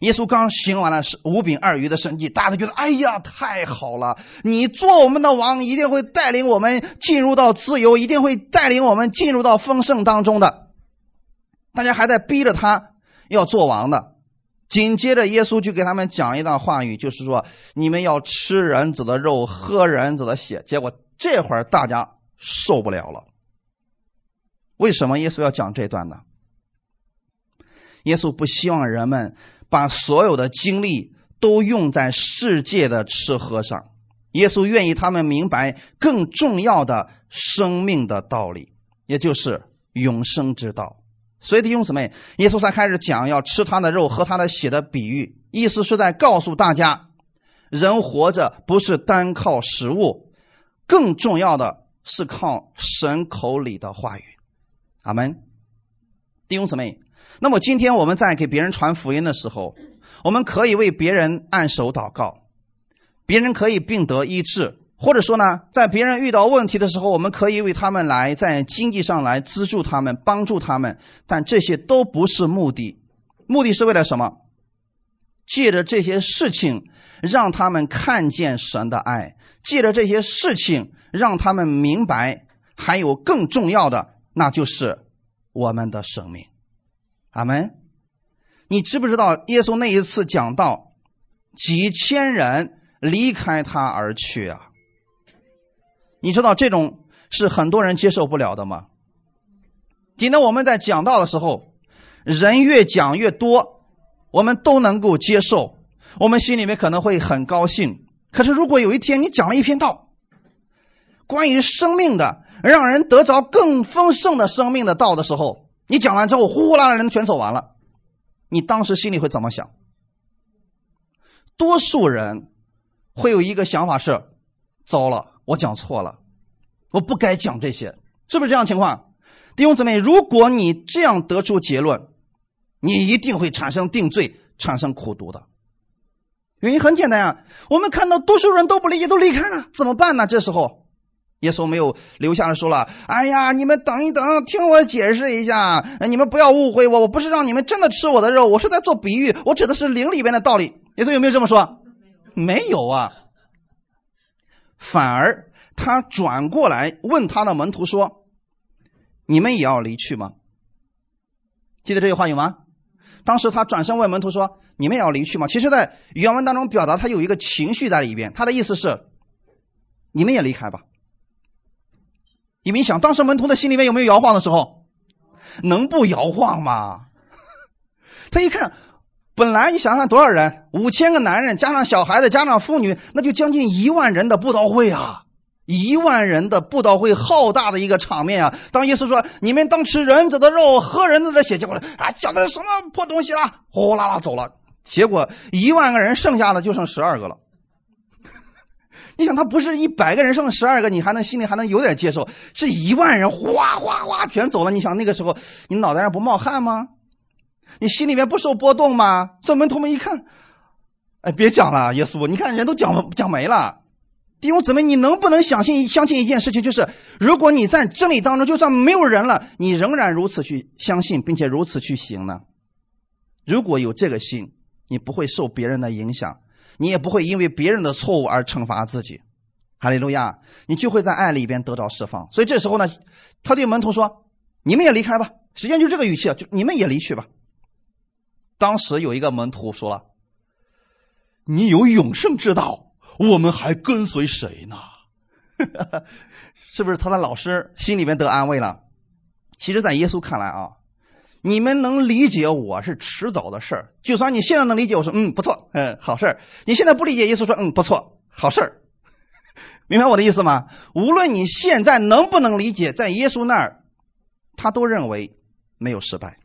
耶稣刚行完了五饼二鱼的神迹，大家都觉得哎呀太好了！你做我们的王，一定会带领我们进入到自由，一定会带领我们进入到丰盛当中的。大家还在逼着他要做王的。紧接着，耶稣就给他们讲一段话语，就是说你们要吃人子的肉，喝人子的血。结果这会儿大家受不了了。为什么耶稣要讲这段呢？耶稣不希望人们。把所有的精力都用在世界的吃喝上，耶稣愿意他们明白更重要的生命的道理，也就是永生之道。所以弟兄姊妹，耶稣才开始讲要吃他的肉、喝他的血的比喻，意思是在告诉大家，人活着不是单靠食物，更重要的是靠神口里的话语。阿门。弟兄姊妹。那么今天我们在给别人传福音的时候，我们可以为别人按手祷告，别人可以病得医治，或者说呢，在别人遇到问题的时候，我们可以为他们来在经济上来资助他们，帮助他们。但这些都不是目的，目的是为了什么？借着这些事情，让他们看见神的爱；借着这些事情，让他们明白，还有更重要的，那就是我们的生命。阿门！你知不知道耶稣那一次讲道，几千人离开他而去啊？你知道这种是很多人接受不了的吗？今天我们在讲道的时候，人越讲越多，我们都能够接受，我们心里面可能会很高兴。可是如果有一天你讲了一篇道，关于生命的，让人得着更丰盛的生命的道的时候，你讲完之后，呼呼啦啦人全走完了，你当时心里会怎么想？多数人会有一个想法是：糟了，我讲错了，我不该讲这些，是不是这样情况？弟兄姊妹，如果你这样得出结论，你一定会产生定罪，产生苦读的。原因很简单啊，我们看到多数人都不理解，都离开了，怎么办呢？这时候。耶稣没有留下来说了：“哎呀，你们等一等，听我解释一下。你们不要误会我，我不是让你们真的吃我的肉，我是在做比喻，我指的是灵里边的道理。”耶稣有没有这么说？没有啊。反而他转过来问他的门徒说：“你们也要离去吗？”记得这句话有吗？当时他转身问门徒说：“你们也要离去吗？”其实，在原文当中表达他有一个情绪在里边，他的意思是：“你们也离开吧。”你们想，当时门徒的心里面有没有摇晃的时候？能不摇晃吗？(laughs) 他一看，本来你想想多少人，五千个男人加上小孩子加上妇女，那就将近一万人的布道会啊！一万人的布道会，浩大的一个场面啊！当耶稣说：“你们当吃人子的肉，喝人子的血。”结果啊，讲的什么破东西啦？呼啦啦走了。结果一万个人，剩下的就剩十二个了。你想，他不是一百个人剩十二个，你还能心里还能有点接受？是一万人，哗哗哗全走了。你想那个时候，你脑袋上不冒汗吗？你心里面不受波动吗？这门徒们一看，哎，别讲了，耶稣，你看人都讲讲没了。弟兄姊妹，你能不能相信相信一件事情？就是如果你在真理当中，就算没有人了，你仍然如此去相信，并且如此去行呢？如果有这个心，你不会受别人的影响，你也不会因为别人的错误而惩罚自己。哈利路亚！你就会在爱里边得到释放。所以这时候呢，他对门徒说：“你们也离开吧。”实际上就这个语气，就你们也离去吧。当时有一个门徒说了：“你有永生之道。”我们还跟随谁呢？(laughs) 是不是他的老师心里面得安慰了？其实，在耶稣看来啊，你们能理解我是迟早的事儿。就算你现在能理解，我说嗯不错，嗯好事儿。你现在不理解，耶稣说嗯不错，好事儿。(laughs) 明白我的意思吗？无论你现在能不能理解，在耶稣那儿，他都认为没有失败，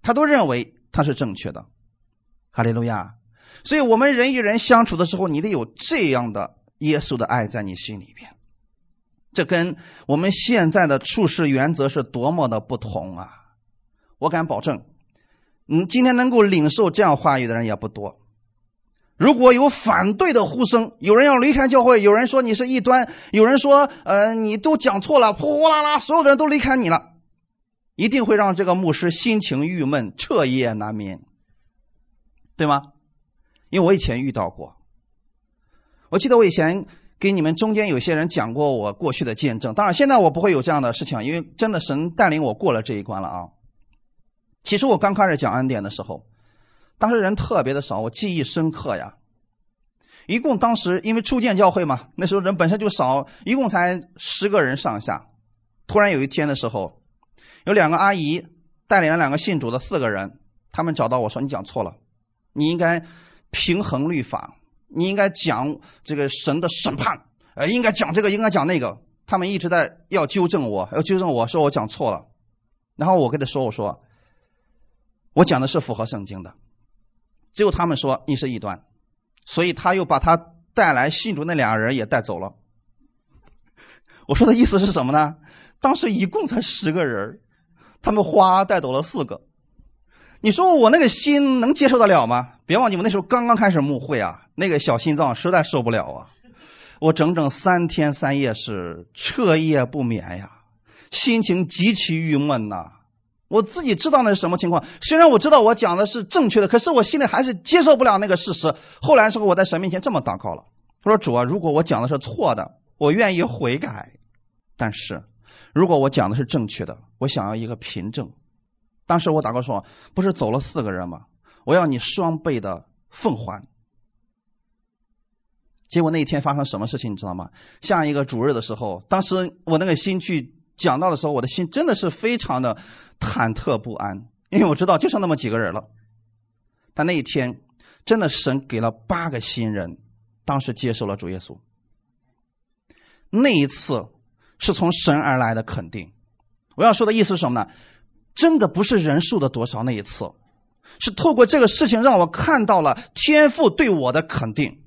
他都认为他是正确的。哈利路亚。所以，我们人与人相处的时候，你得有这样的耶稣的爱在你心里边。这跟我们现在的处事原则是多么的不同啊！我敢保证，嗯，今天能够领受这样话语的人也不多。如果有反对的呼声，有人要离开教会，有人说你是异端，有人说，呃，你都讲错了，呼呼啦啦，所有的人都离开你了，一定会让这个牧师心情郁闷，彻夜难眠，对吗？因为我以前遇到过，我记得我以前给你们中间有些人讲过我过去的见证。当然，现在我不会有这样的事情，因为真的神带领我过了这一关了啊。其实我刚开始讲恩典的时候，当时人特别的少，我记忆深刻呀。一共当时因为初建教会嘛，那时候人本身就少，一共才十个人上下。突然有一天的时候，有两个阿姨带领了两个信主的四个人，他们找到我说：“你讲错了，你应该。”平衡律法，你应该讲这个神的审判，呃，应该讲这个，应该讲那个。他们一直在要纠正我，要纠正我说我讲错了。然后我跟他说：“我说，我讲的是符合圣经的。”只有他们说你是异端，所以他又把他带来信主那俩人也带走了。我说的意思是什么呢？当时一共才十个人，他们花带走了四个。你说我那个心能接受得了吗？别忘记我那时候刚刚开始牧会啊，那个小心脏实在受不了啊！我整整三天三夜是彻夜不眠呀，心情极其郁闷呐。我自己知道那是什么情况，虽然我知道我讲的是正确的，可是我心里还是接受不了那个事实。后来时候我在神面前这么祷告了，他说：“主啊，如果我讲的是错的，我愿意悔改；但是如果我讲的是正确的，我想要一个凭证。”当时我祷告说：“不是走了四个人吗？我要你双倍的奉还。”结果那一天发生什么事情，你知道吗？下一个主日的时候，当时我那个心去讲到的时候，我的心真的是非常的忐忑不安，因为我知道就剩那么几个人了。但那一天，真的神给了八个新人，当时接受了主耶稣。那一次是从神而来的肯定。我要说的意思是什么呢？真的不是人数的多少那一次，是透过这个事情让我看到了天父对我的肯定，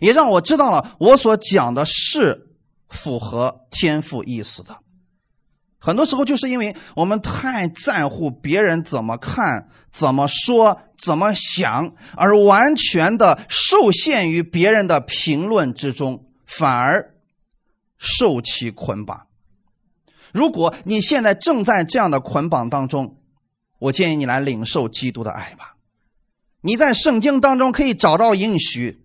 也让我知道了我所讲的是符合天赋意思的。很多时候就是因为我们太在乎别人怎么看、怎么说、怎么想，而完全的受限于别人的评论之中，反而受其捆绑。如果你现在正在这样的捆绑当中，我建议你来领受基督的爱吧。你在圣经当中可以找到应许，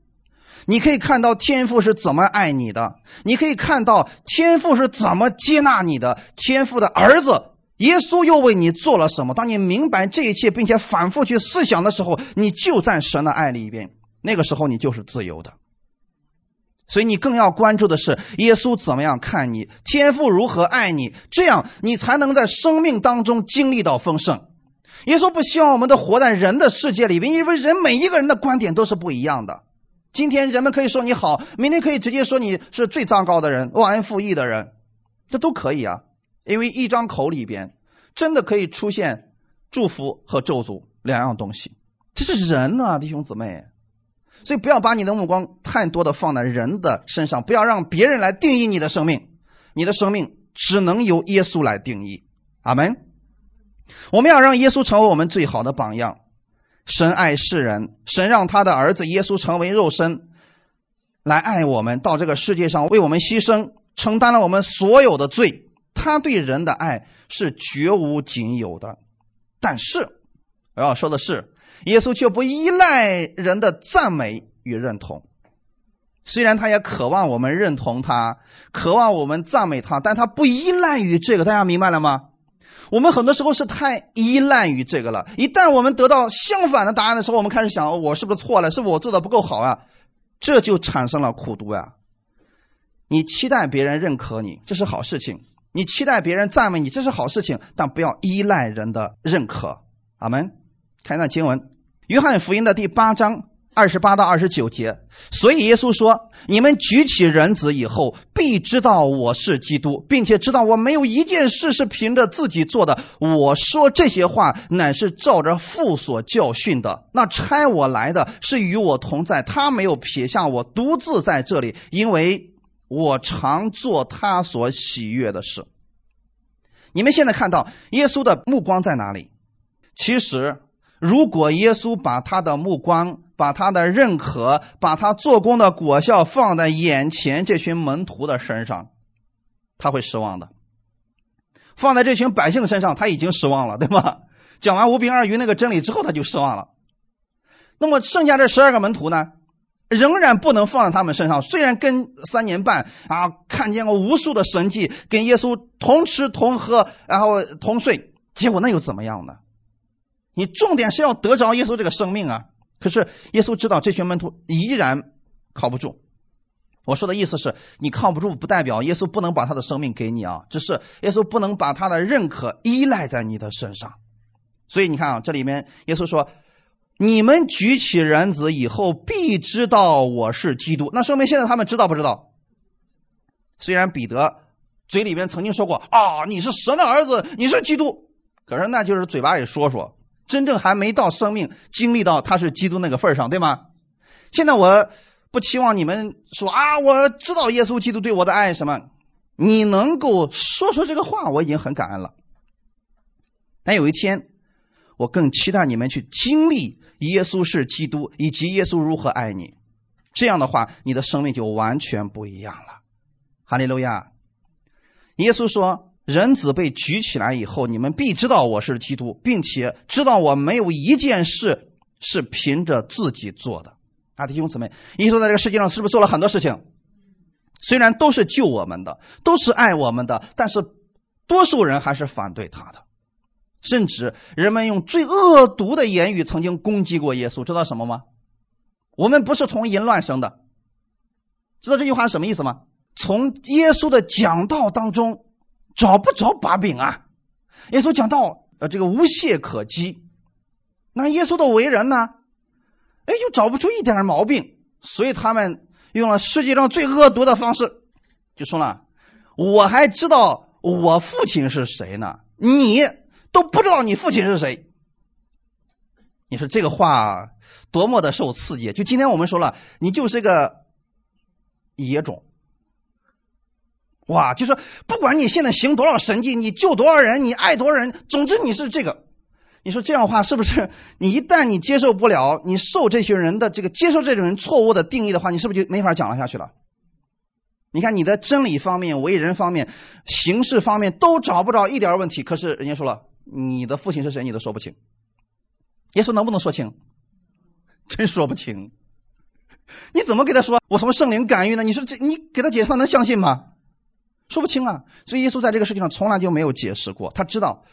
你可以看到天父是怎么爱你的，你可以看到天父是怎么接纳你的，天父的儿子耶稣又为你做了什么。当你明白这一切，并且反复去思想的时候，你就在神的爱里边，那个时候你就是自由的。所以你更要关注的是耶稣怎么样看你，天父如何爱你，这样你才能在生命当中经历到丰盛。耶稣不希望我们都活在人的世界里边，因为人每一个人的观点都是不一样的。今天人们可以说你好，明天可以直接说你是最糟糕的人、忘恩负义的人，这都可以啊。因为一张口里边真的可以出现祝福和咒诅两样东西，这是人呐，弟兄姊妹。所以不要把你的目光太多的放在人的身上，不要让别人来定义你的生命，你的生命只能由耶稣来定义。阿门。我们要让耶稣成为我们最好的榜样。神爱世人，神让他的儿子耶稣成为肉身，来爱我们，到这个世界上为我们牺牲，承担了我们所有的罪。他对人的爱是绝无仅有的。但是我要说的是，耶稣却不依赖人的赞美与认同。虽然他也渴望我们认同他，渴望我们赞美他，但他不依赖于这个。大家明白了吗？我们很多时候是太依赖于这个了。一旦我们得到相反的答案的时候，我们开始想：我是不是错了？是不是我做的不够好啊？这就产生了苦读呀。你期待别人认可你，这是好事情；你期待别人赞美你，这是好事情。但不要依赖人的认可。阿门。看一段经文，《约翰福音》的第八章。二十八到二十九节，所以耶稣说：“你们举起人子以后，必知道我是基督，并且知道我没有一件事是凭着自己做的。我说这些话，乃是照着父所教训的。那差我来的是与我同在，他没有撇下我独自在这里，因为我常做他所喜悦的事。”你们现在看到耶稣的目光在哪里？其实，如果耶稣把他的目光，把他的认可，把他做工的果效放在眼前这群门徒的身上，他会失望的。放在这群百姓身上，他已经失望了，对吧？讲完无病二鱼那个真理之后，他就失望了。那么剩下这十二个门徒呢，仍然不能放在他们身上。虽然跟三年半啊，看见过无数的神迹，跟耶稣同吃同喝，然后同睡，结果那又怎么样呢？你重点是要得着耶稣这个生命啊！可是耶稣知道这群门徒依然靠不住。我说的意思是你靠不住，不代表耶稣不能把他的生命给你啊，只是耶稣不能把他的认可依赖在你的身上。所以你看啊，这里面耶稣说：“你们举起人子以后，必知道我是基督。”那说明现在他们知道不知道？虽然彼得嘴里边曾经说过：“啊，你是神的儿子，你是基督。”可是那就是嘴巴里说说。真正还没到生命经历到他是基督那个份上，对吗？现在我不期望你们说啊，我知道耶稣基督对我的爱什么，你能够说出这个话，我已经很感恩了。但有一天，我更期待你们去经历耶稣是基督，以及耶稣如何爱你。这样的话，你的生命就完全不一样了。哈利路亚！耶稣说。人子被举起来以后，你们必知道我是基督，并且知道我没有一件事是凭着自己做的。啊，弟兄姊妹，耶稣在这个世界上是不是做了很多事情？虽然都是救我们的，都是爱我们的，但是多数人还是反对他的，甚至人们用最恶毒的言语曾经攻击过耶稣。知道什么吗？我们不是从淫乱生的。知道这句话什么意思吗？从耶稣的讲道当中。找不着把柄啊！耶稣讲到，呃，这个无懈可击。那耶稣的为人呢？哎，又找不出一点毛病，所以他们用了世界上最恶毒的方式，就说了：“我还知道我父亲是谁呢，你都不知道你父亲是谁。”你说这个话多么的受刺激！就今天我们说了，你就是个野种。哇，就说不管你现在行多少神迹，你救多少人，你爱多少人，总之你是这个。你说这样的话是不是？你一旦你接受不了，你受这群人的这个接受这种人错误的定义的话，你是不是就没法讲了下去了？你看你的真理方面、为人方面、形式方面都找不着一点问题，可是人家说了，你的父亲是谁，你都说不清。耶稣能不能说清？(laughs) 真说不清。(laughs) 你怎么给他说我什么圣灵感应呢？你说这你给他解释，他能相信吗？说不清啊，所以耶稣在这个世界上从来就没有解释过。他知道，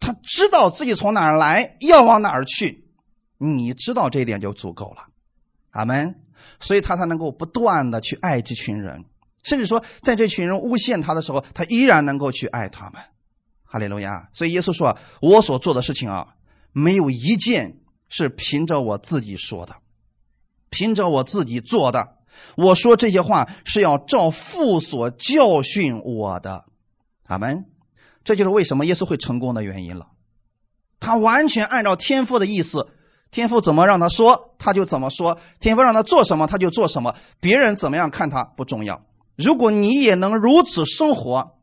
他知道自己从哪儿来，要往哪儿去。你知道这一点就足够了，阿门。所以他才能够不断的去爱这群人，甚至说在这群人诬陷他的时候，他依然能够去爱他们。哈利路亚。所以耶稣说：“我所做的事情啊，没有一件是凭着我自己说的，凭着我自己做的。我说这些话是要照父所教训我的。阿门。这就是为什么耶稣会成功的原因了。他完全按照天父的意思，天父怎么让他说，他就怎么说；天父让他做什么，他就做什么。别人怎么样看他不重要。如果你也能如此生活，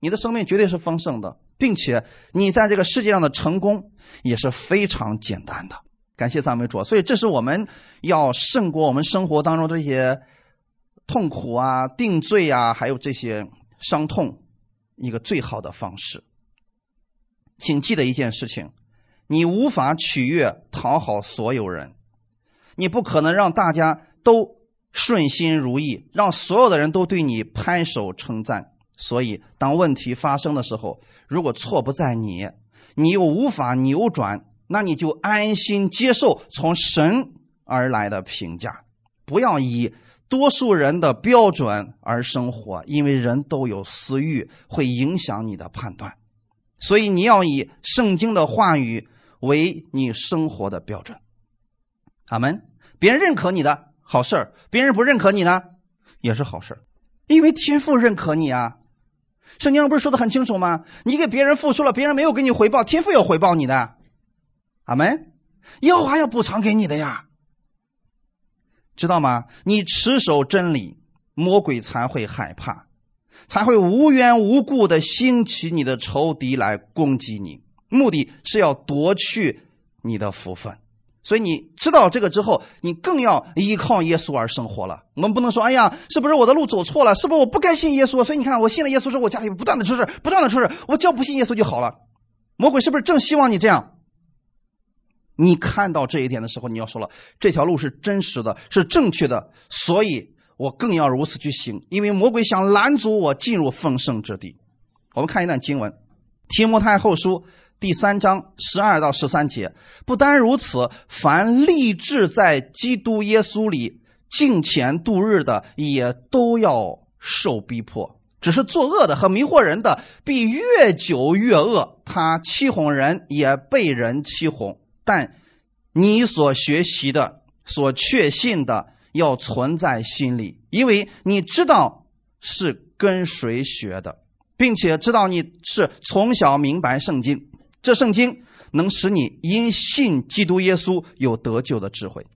你的生命绝对是丰盛的，并且你在这个世界上的成功也是非常简单的。感谢赞美主。所以，这是我们要胜过我们生活当中这些痛苦啊、定罪啊，还有这些伤痛一个最好的方式。请记得一件事情。你无法取悦、讨好所有人，你不可能让大家都顺心如意，让所有的人都对你拍手称赞。所以，当问题发生的时候，如果错不在你，你又无法扭转，那你就安心接受从神而来的评价，不要以多数人的标准而生活，因为人都有私欲，会影响你的判断。所以，你要以圣经的话语。为你生活的标准，阿门。别人认可你的好事，别人不认可你呢，也是好事，因为天父认可你啊。圣经上不是说的很清楚吗？你给别人付出了，别人没有给你回报，天父有回报你的，阿门。耶和华要补偿给你的呀，知道吗？你持守真理，魔鬼才会害怕，才会无缘无故的兴起你的仇敌来攻击你。目的是要夺去你的福分，所以你知道这个之后，你更要依靠耶稣而生活了。我们不能说：“哎呀，是不是我的路走错了？是不是我不该信耶稣？”所以你看，我信了耶稣之后，我家里不断的出事，不断的出事，我只要不信耶稣就好了。魔鬼是不是正希望你这样？你看到这一点的时候，你要说了，这条路是真实的，是正确的，所以我更要如此去行，因为魔鬼想拦阻我进入丰盛之地。我们看一段经文，《提摩太后书》。第三章十二到十三节，不单如此，凡立志在基督耶稣里敬虔度日的，也都要受逼迫。只是作恶的和迷惑人的，必越久越恶。他欺哄人，也被人欺哄。但你所学习的、所确信的，要存在心里，因为你知道是跟谁学的，并且知道你是从小明白圣经。这圣经能使你因信基督耶稣有得救的智慧。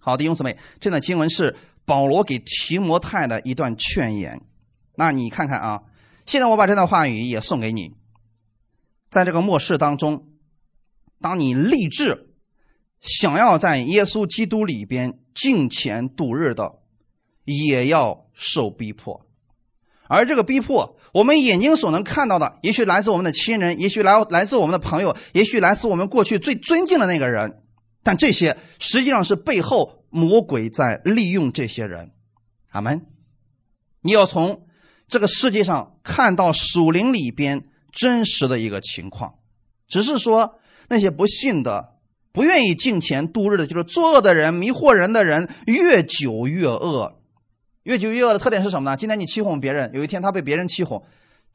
好的，弟兄姊妹，这段经文是保罗给提摩太的一段劝言。那你看看啊，现在我把这段话语也送给你。在这个末世当中，当你立志想要在耶稣基督里边敬虔度日的，也要受逼迫。而这个逼迫，我们眼睛所能看到的，也许来自我们的亲人，也许来来自我们的朋友，也许来自我们过去最尊敬的那个人。但这些实际上是背后魔鬼在利用这些人。阿门。你要从这个世界上看到属灵里边真实的一个情况，只是说那些不信的、不愿意敬虔度日的，就是作恶的人、迷惑人的人，越久越恶。越久越恶的特点是什么呢？今天你欺哄别人，有一天他被别人欺哄，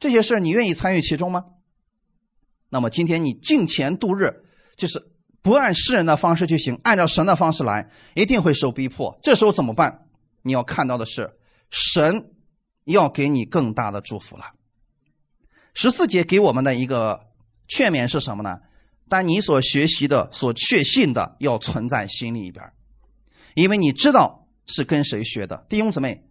这些事你愿意参与其中吗？那么今天你敬虔度日，就是不按世人的方式去行，按照神的方式来，一定会受逼迫。这时候怎么办？你要看到的是，神要给你更大的祝福了。十四节给我们的一个劝勉是什么呢？但你所学习的、所确信的，要存在心里边，因为你知道。是跟谁学的，弟兄姊妹？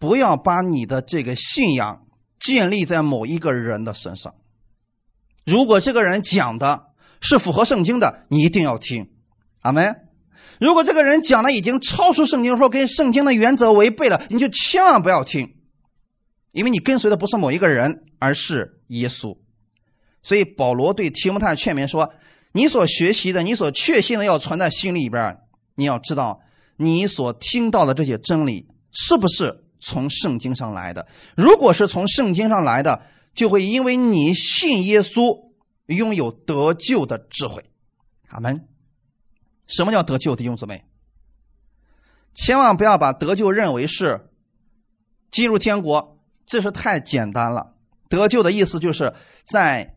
不要把你的这个信仰建立在某一个人的身上。如果这个人讲的是符合圣经的，你一定要听，阿门。如果这个人讲的已经超出圣经，说跟圣经的原则违背了，你就千万不要听，因为你跟随的不是某一个人，而是耶稣。所以保罗对提摩太劝勉说：“你所学习的，你所确信的，要存在心里边。你要知道。”你所听到的这些真理是不是从圣经上来的？如果是从圣经上来的，就会因为你信耶稣，拥有得救的智慧。阿门。什么叫得救？弟兄姊妹，千万不要把得救认为是进入天国，这是太简单了。得救的意思就是在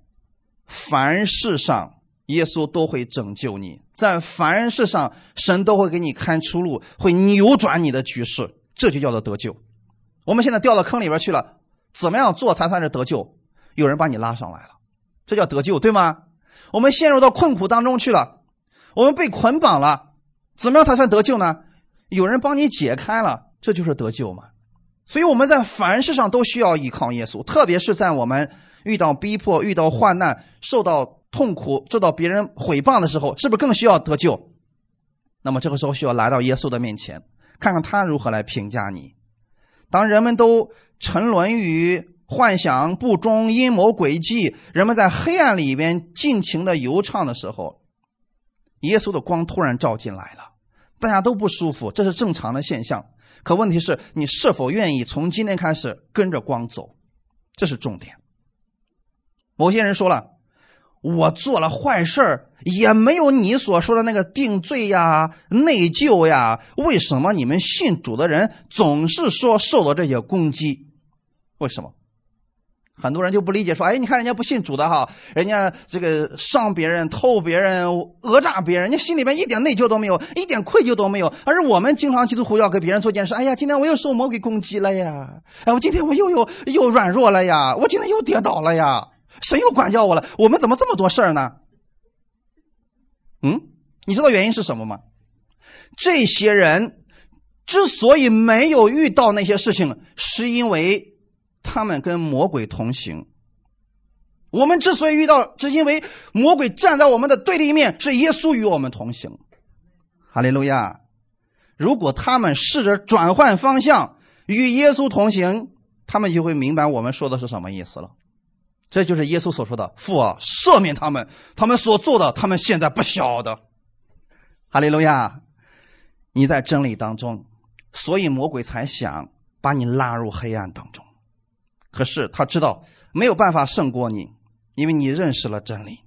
凡事上耶稣都会拯救你，在凡事上，神都会给你开出路，会扭转你的局势，这就叫做得救。我们现在掉到坑里边去了，怎么样做才算是得救？有人把你拉上来了，这叫得救，对吗？我们陷入到困苦当中去了，我们被捆绑了，怎么样才算得救呢？有人帮你解开了，这就是得救嘛。所以我们在凡事上都需要依靠耶稣，特别是在我们遇到逼迫、遇到患难、受到痛苦、受到别人毁谤的时候，是不是更需要得救？那么这个时候需要来到耶稣的面前，看看他如何来评价你。当人们都沉沦于幻想、不忠、阴谋、诡计，人们在黑暗里边尽情的游唱的时候，耶稣的光突然照进来了，大家都不舒服，这是正常的现象。可问题是你是否愿意从今天开始跟着光走，这是重点。某些人说了，我做了坏事也没有你所说的那个定罪呀、内疚呀，为什么你们信主的人总是说受到这些攻击？为什么？很多人就不理解，说：“哎，你看人家不信主的哈，人家这个伤别人、偷别人、讹诈别人，人家心里面一点内疚都没有，一点愧疚都没有。而我们经常基督徒要给别人做件事，哎呀，今天我又受魔鬼攻击了呀，哎，我今天我又有又软弱了呀，我今天又跌倒了呀，神又管教我了。我们怎么这么多事儿呢？嗯，你知道原因是什么吗？这些人之所以没有遇到那些事情，是因为。他们跟魔鬼同行。我们之所以遇到，是因为魔鬼站在我们的对立面，是耶稣与我们同行。哈利路亚！如果他们试着转换方向，与耶稣同行，他们就会明白我们说的是什么意思了。这就是耶稣所说的：“父啊，赦免他们，他们所做的，他们现在不晓得。”哈利路亚！你在真理当中，所以魔鬼才想把你拉入黑暗当中。可是他知道没有办法胜过你，因为你认识了真理。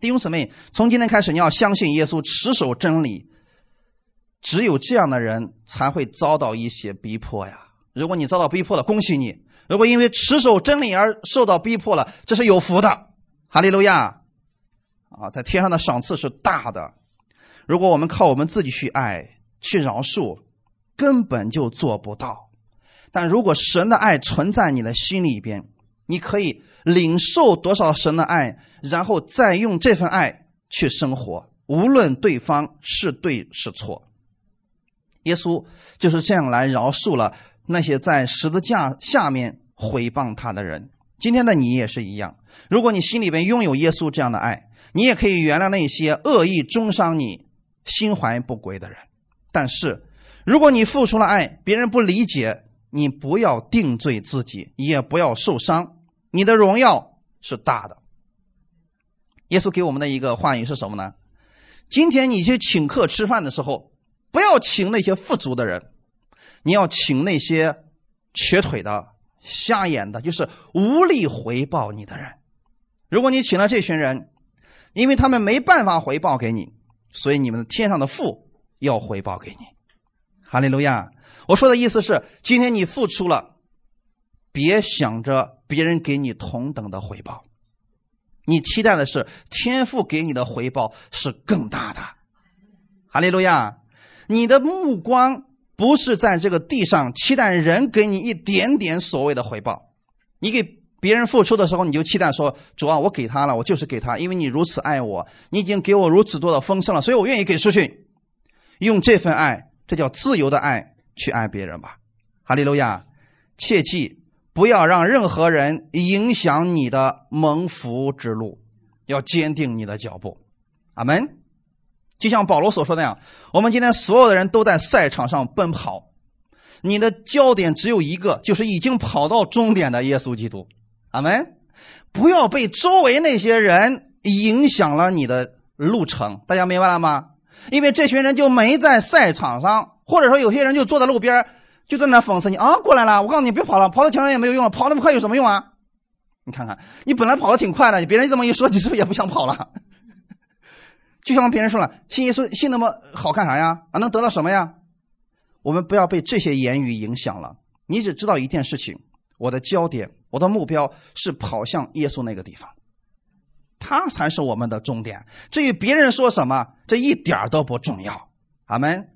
弟兄姊妹，从今天开始，你要相信耶稣，持守真理。只有这样的人才会遭到一些逼迫呀。如果你遭到逼迫了，恭喜你；如果因为持守真理而受到逼迫了，这是有福的。哈利路亚！啊，在天上的赏赐是大的。如果我们靠我们自己去爱、去饶恕，根本就做不到。但如果神的爱存在你的心里边，你可以领受多少神的爱，然后再用这份爱去生活，无论对方是对是错。耶稣就是这样来饶恕了那些在十字架下面毁谤他的人。今天的你也是一样，如果你心里边拥有耶稣这样的爱，你也可以原谅那些恶意中伤你、心怀不轨的人。但是，如果你付出了爱，别人不理解。你不要定罪自己，也不要受伤。你的荣耀是大的。耶稣给我们的一个话语是什么呢？今天你去请客吃饭的时候，不要请那些富足的人，你要请那些瘸腿的、瞎眼的，就是无力回报你的人。如果你请了这群人，因为他们没办法回报给你，所以你们的天上的父要回报给你。哈利路亚。我说的意思是，今天你付出了，别想着别人给你同等的回报，你期待的是天父给你的回报是更大的。哈利路亚！你的目光不是在这个地上期待人给你一点点所谓的回报，你给别人付出的时候，你就期待说：主啊，我给他了，我就是给他，因为你如此爱我，你已经给我如此多的丰盛了，所以我愿意给出去，用这份爱，这叫自由的爱。去爱别人吧，哈利路亚！切记不要让任何人影响你的蒙福之路，要坚定你的脚步。阿门。就像保罗所说那样，我们今天所有的人都在赛场上奔跑，你的焦点只有一个，就是已经跑到终点的耶稣基督。阿门。不要被周围那些人影响了你的路程，大家明白了吗？因为这群人就没在赛场上。或者说，有些人就坐在路边就在那讽刺你啊！过来了，我告诉你，别跑了，跑到墙上也没有用，跑那么快有什么用啊？你看看，你本来跑的挺快的，别人这么一说，你是不是也不想跑了？就像别人说了，信耶稣信那么好干啥呀？啊，能得到什么呀？我们不要被这些言语影响了。你只知道一件事情：我的焦点，我的目标是跑向耶稣那个地方。他才是我们的终点。至于别人说什么，这一点都不重要。阿门。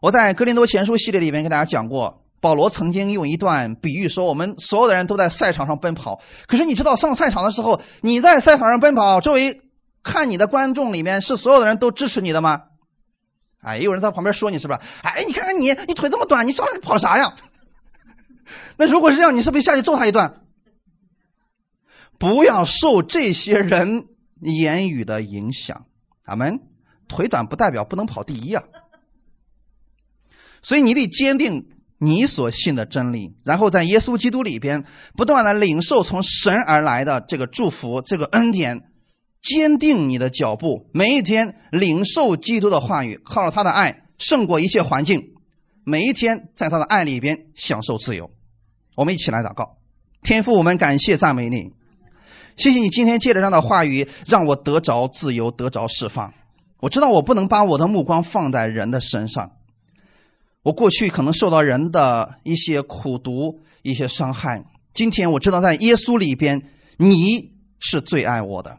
我在格林多前书系列里面跟大家讲过，保罗曾经用一段比喻说，我们所有的人都在赛场上奔跑。可是你知道，上赛场的时候，你在赛场上奔跑，周围看你的观众里面是所有的人都支持你的吗？哎，有人在旁边说你是吧？哎，你看看你，你腿这么短，你上来跑啥呀？(laughs) 那如果是这样，你是不是下去揍他一顿？不要受这些人言语的影响。阿门。腿短不代表不能跑第一啊。所以你得坚定你所信的真理，然后在耶稣基督里边不断的领受从神而来的这个祝福、这个恩典，坚定你的脚步，每一天领受基督的话语，靠着他的爱胜过一切环境，每一天在他的爱里边享受自由。我们一起来祷告，天父，我们感谢赞美你，谢谢你今天借着这样的话语，让我得着自由，得着释放。我知道我不能把我的目光放在人的身上。我过去可能受到人的一些苦毒、一些伤害。今天我知道，在耶稣里边，你是最爱我的，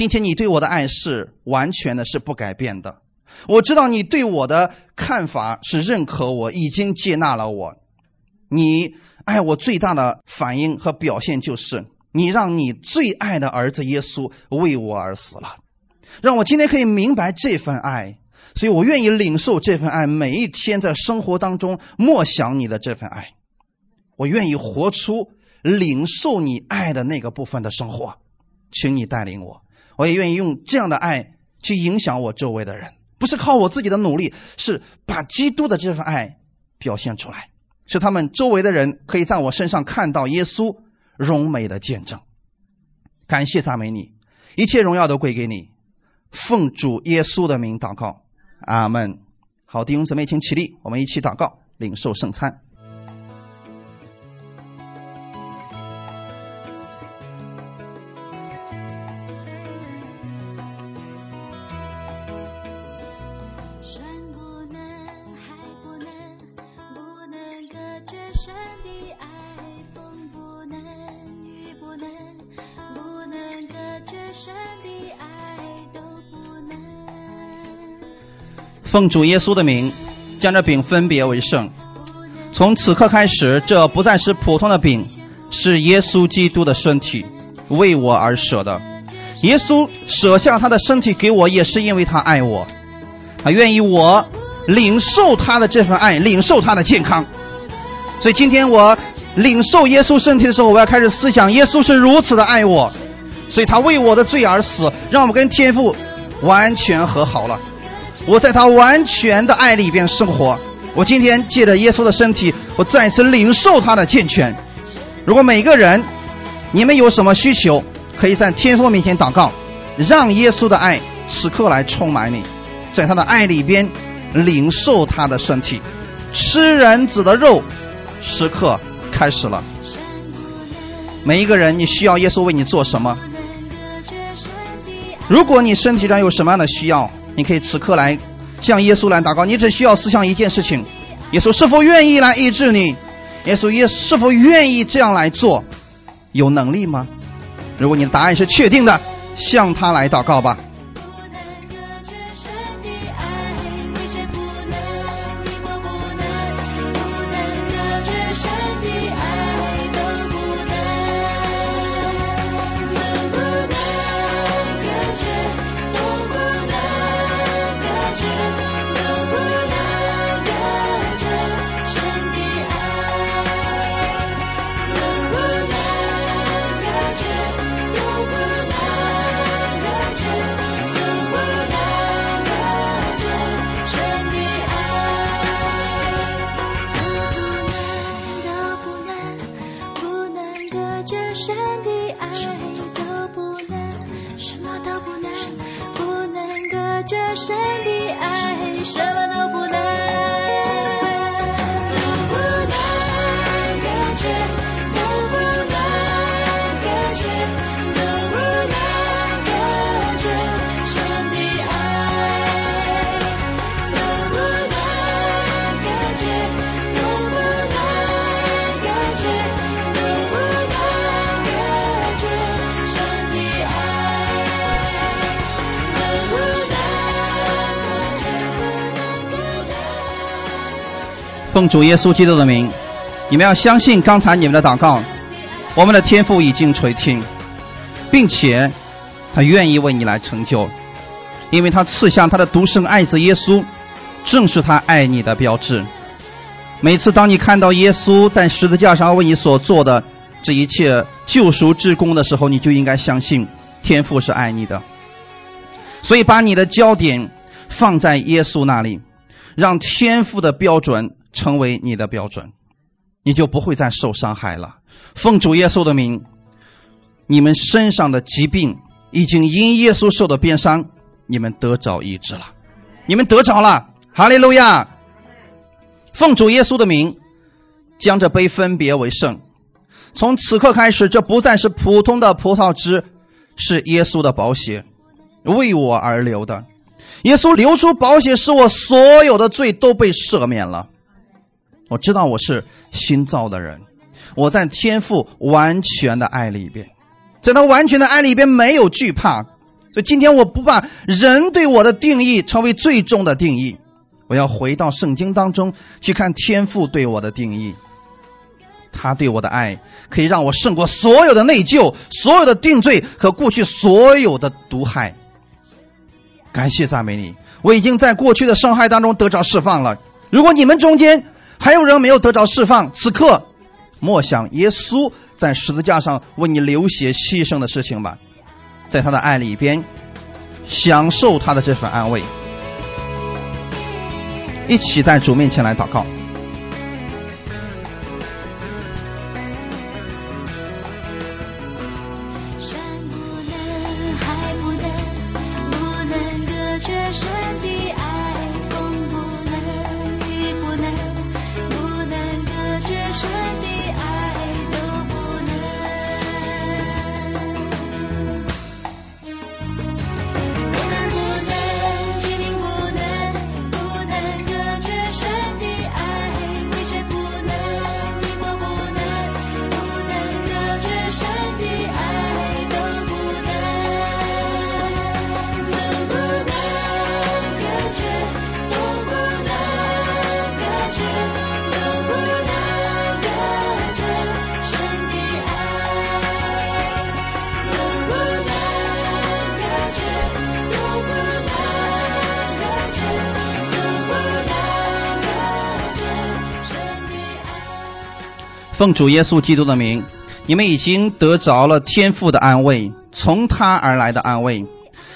并且你对我的爱是完全的，是不改变的。我知道你对我的看法是认可我，已经接纳了我。你爱我最大的反应和表现就是，你让你最爱的儿子耶稣为我而死了，让我今天可以明白这份爱。所以我愿意领受这份爱，每一天在生活当中默想你的这份爱，我愿意活出领受你爱的那个部分的生活，请你带领我。我也愿意用这样的爱去影响我周围的人，不是靠我自己的努力，是把基督的这份爱表现出来，使他们周围的人可以在我身上看到耶稣荣美的见证。感谢赞美你，一切荣耀都归给你，奉主耶稣的名祷告。阿门。好，弟兄姊妹，请起立，我们一起祷告，领受圣餐。奉主耶稣的名，将这饼分别为圣。从此刻开始，这不再是普通的饼，是耶稣基督的身体，为我而舍的。耶稣舍下他的身体给我，也是因为他爱我，他愿意我领受他的这份爱，领受他的健康。所以今天我领受耶稣身体的时候，我要开始思想：耶稣是如此的爱我，所以他为我的罪而死，让我们跟天父完全和好了。我在他完全的爱里边生活。我今天借着耶稣的身体，我再次领受他的健全。如果每个人，你们有什么需求，可以在天父面前祷告，让耶稣的爱此刻来充满你，在他的爱里边领受他的身体，吃人子的肉，时刻开始了。每一个人，你需要耶稣为你做什么？如果你身体上有什么样的需要？你可以此刻来向耶稣来祷告，你只需要思想一件事情：耶稣是否愿意来医治你？耶稣耶是否愿意这样来做？有能力吗？如果你的答案是确定的，向他来祷告吧。奉主耶稣基督的名，你们要相信刚才你们的祷告，我们的天父已经垂听，并且他愿意为你来成就，因为他赐下他的独生爱子耶稣，正是他爱你的标志。每次当你看到耶稣在十字架上为你所做的这一切救赎之功的时候，你就应该相信天父是爱你的。所以，把你的焦点放在耶稣那里，让天父的标准。成为你的标准，你就不会再受伤害了。奉主耶稣的名，你们身上的疾病已经因耶稣受的鞭伤，你们得着医治了。你们得着了，哈利路亚！奉主耶稣的名，将这杯分别为圣。从此刻开始，这不再是普通的葡萄汁，是耶稣的宝血，为我而流的。耶稣流出宝血，使我所有的罪都被赦免了。我知道我是新造的人，我在天赋完全的爱里边，在他完全的爱里边没有惧怕，所以今天我不把人对我的定义成为最终的定义，我要回到圣经当中去看天赋对我的定义，他对我的爱可以让我胜过所有的内疚、所有的定罪和过去所有的毒害。感谢赞美你，我已经在过去的伤害当中得着释放了。如果你们中间，还有人没有得着释放，此刻默想耶稣在十字架上为你流血牺牲的事情吧，在他的爱里边享受他的这份安慰，一起在主面前来祷告。奉主耶稣基督的名，你们已经得着了天父的安慰，从他而来的安慰。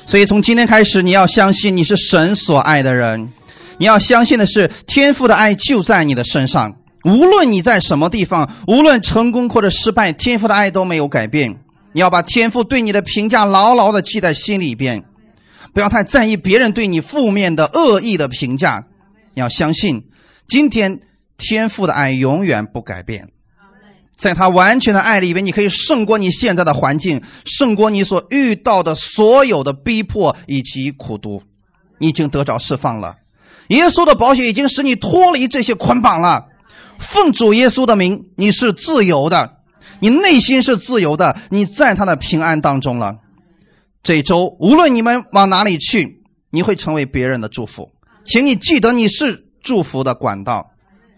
所以从今天开始，你要相信你是神所爱的人，你要相信的是天父的爱就在你的身上。无论你在什么地方，无论成功或者失败，天父的爱都没有改变。你要把天父对你的评价牢牢的记在心里边，不要太在意别人对你负面的恶意的评价。你要相信，今天天父的爱永远不改变。在他完全的爱里边，你可以胜过你现在的环境，胜过你所遇到的所有的逼迫以及苦毒，你已经得着释放了。耶稣的宝血已经使你脱离这些捆绑了。奉主耶稣的名，你是自由的，你内心是自由的，你在他的平安当中了。这周无论你们往哪里去，你会成为别人的祝福，请你记得你是祝福的管道。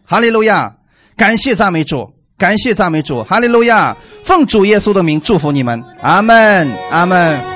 哈利路亚，感谢赞美主。感谢赞美主，哈利路亚！奉主耶稣的名祝福你们，阿门，阿门。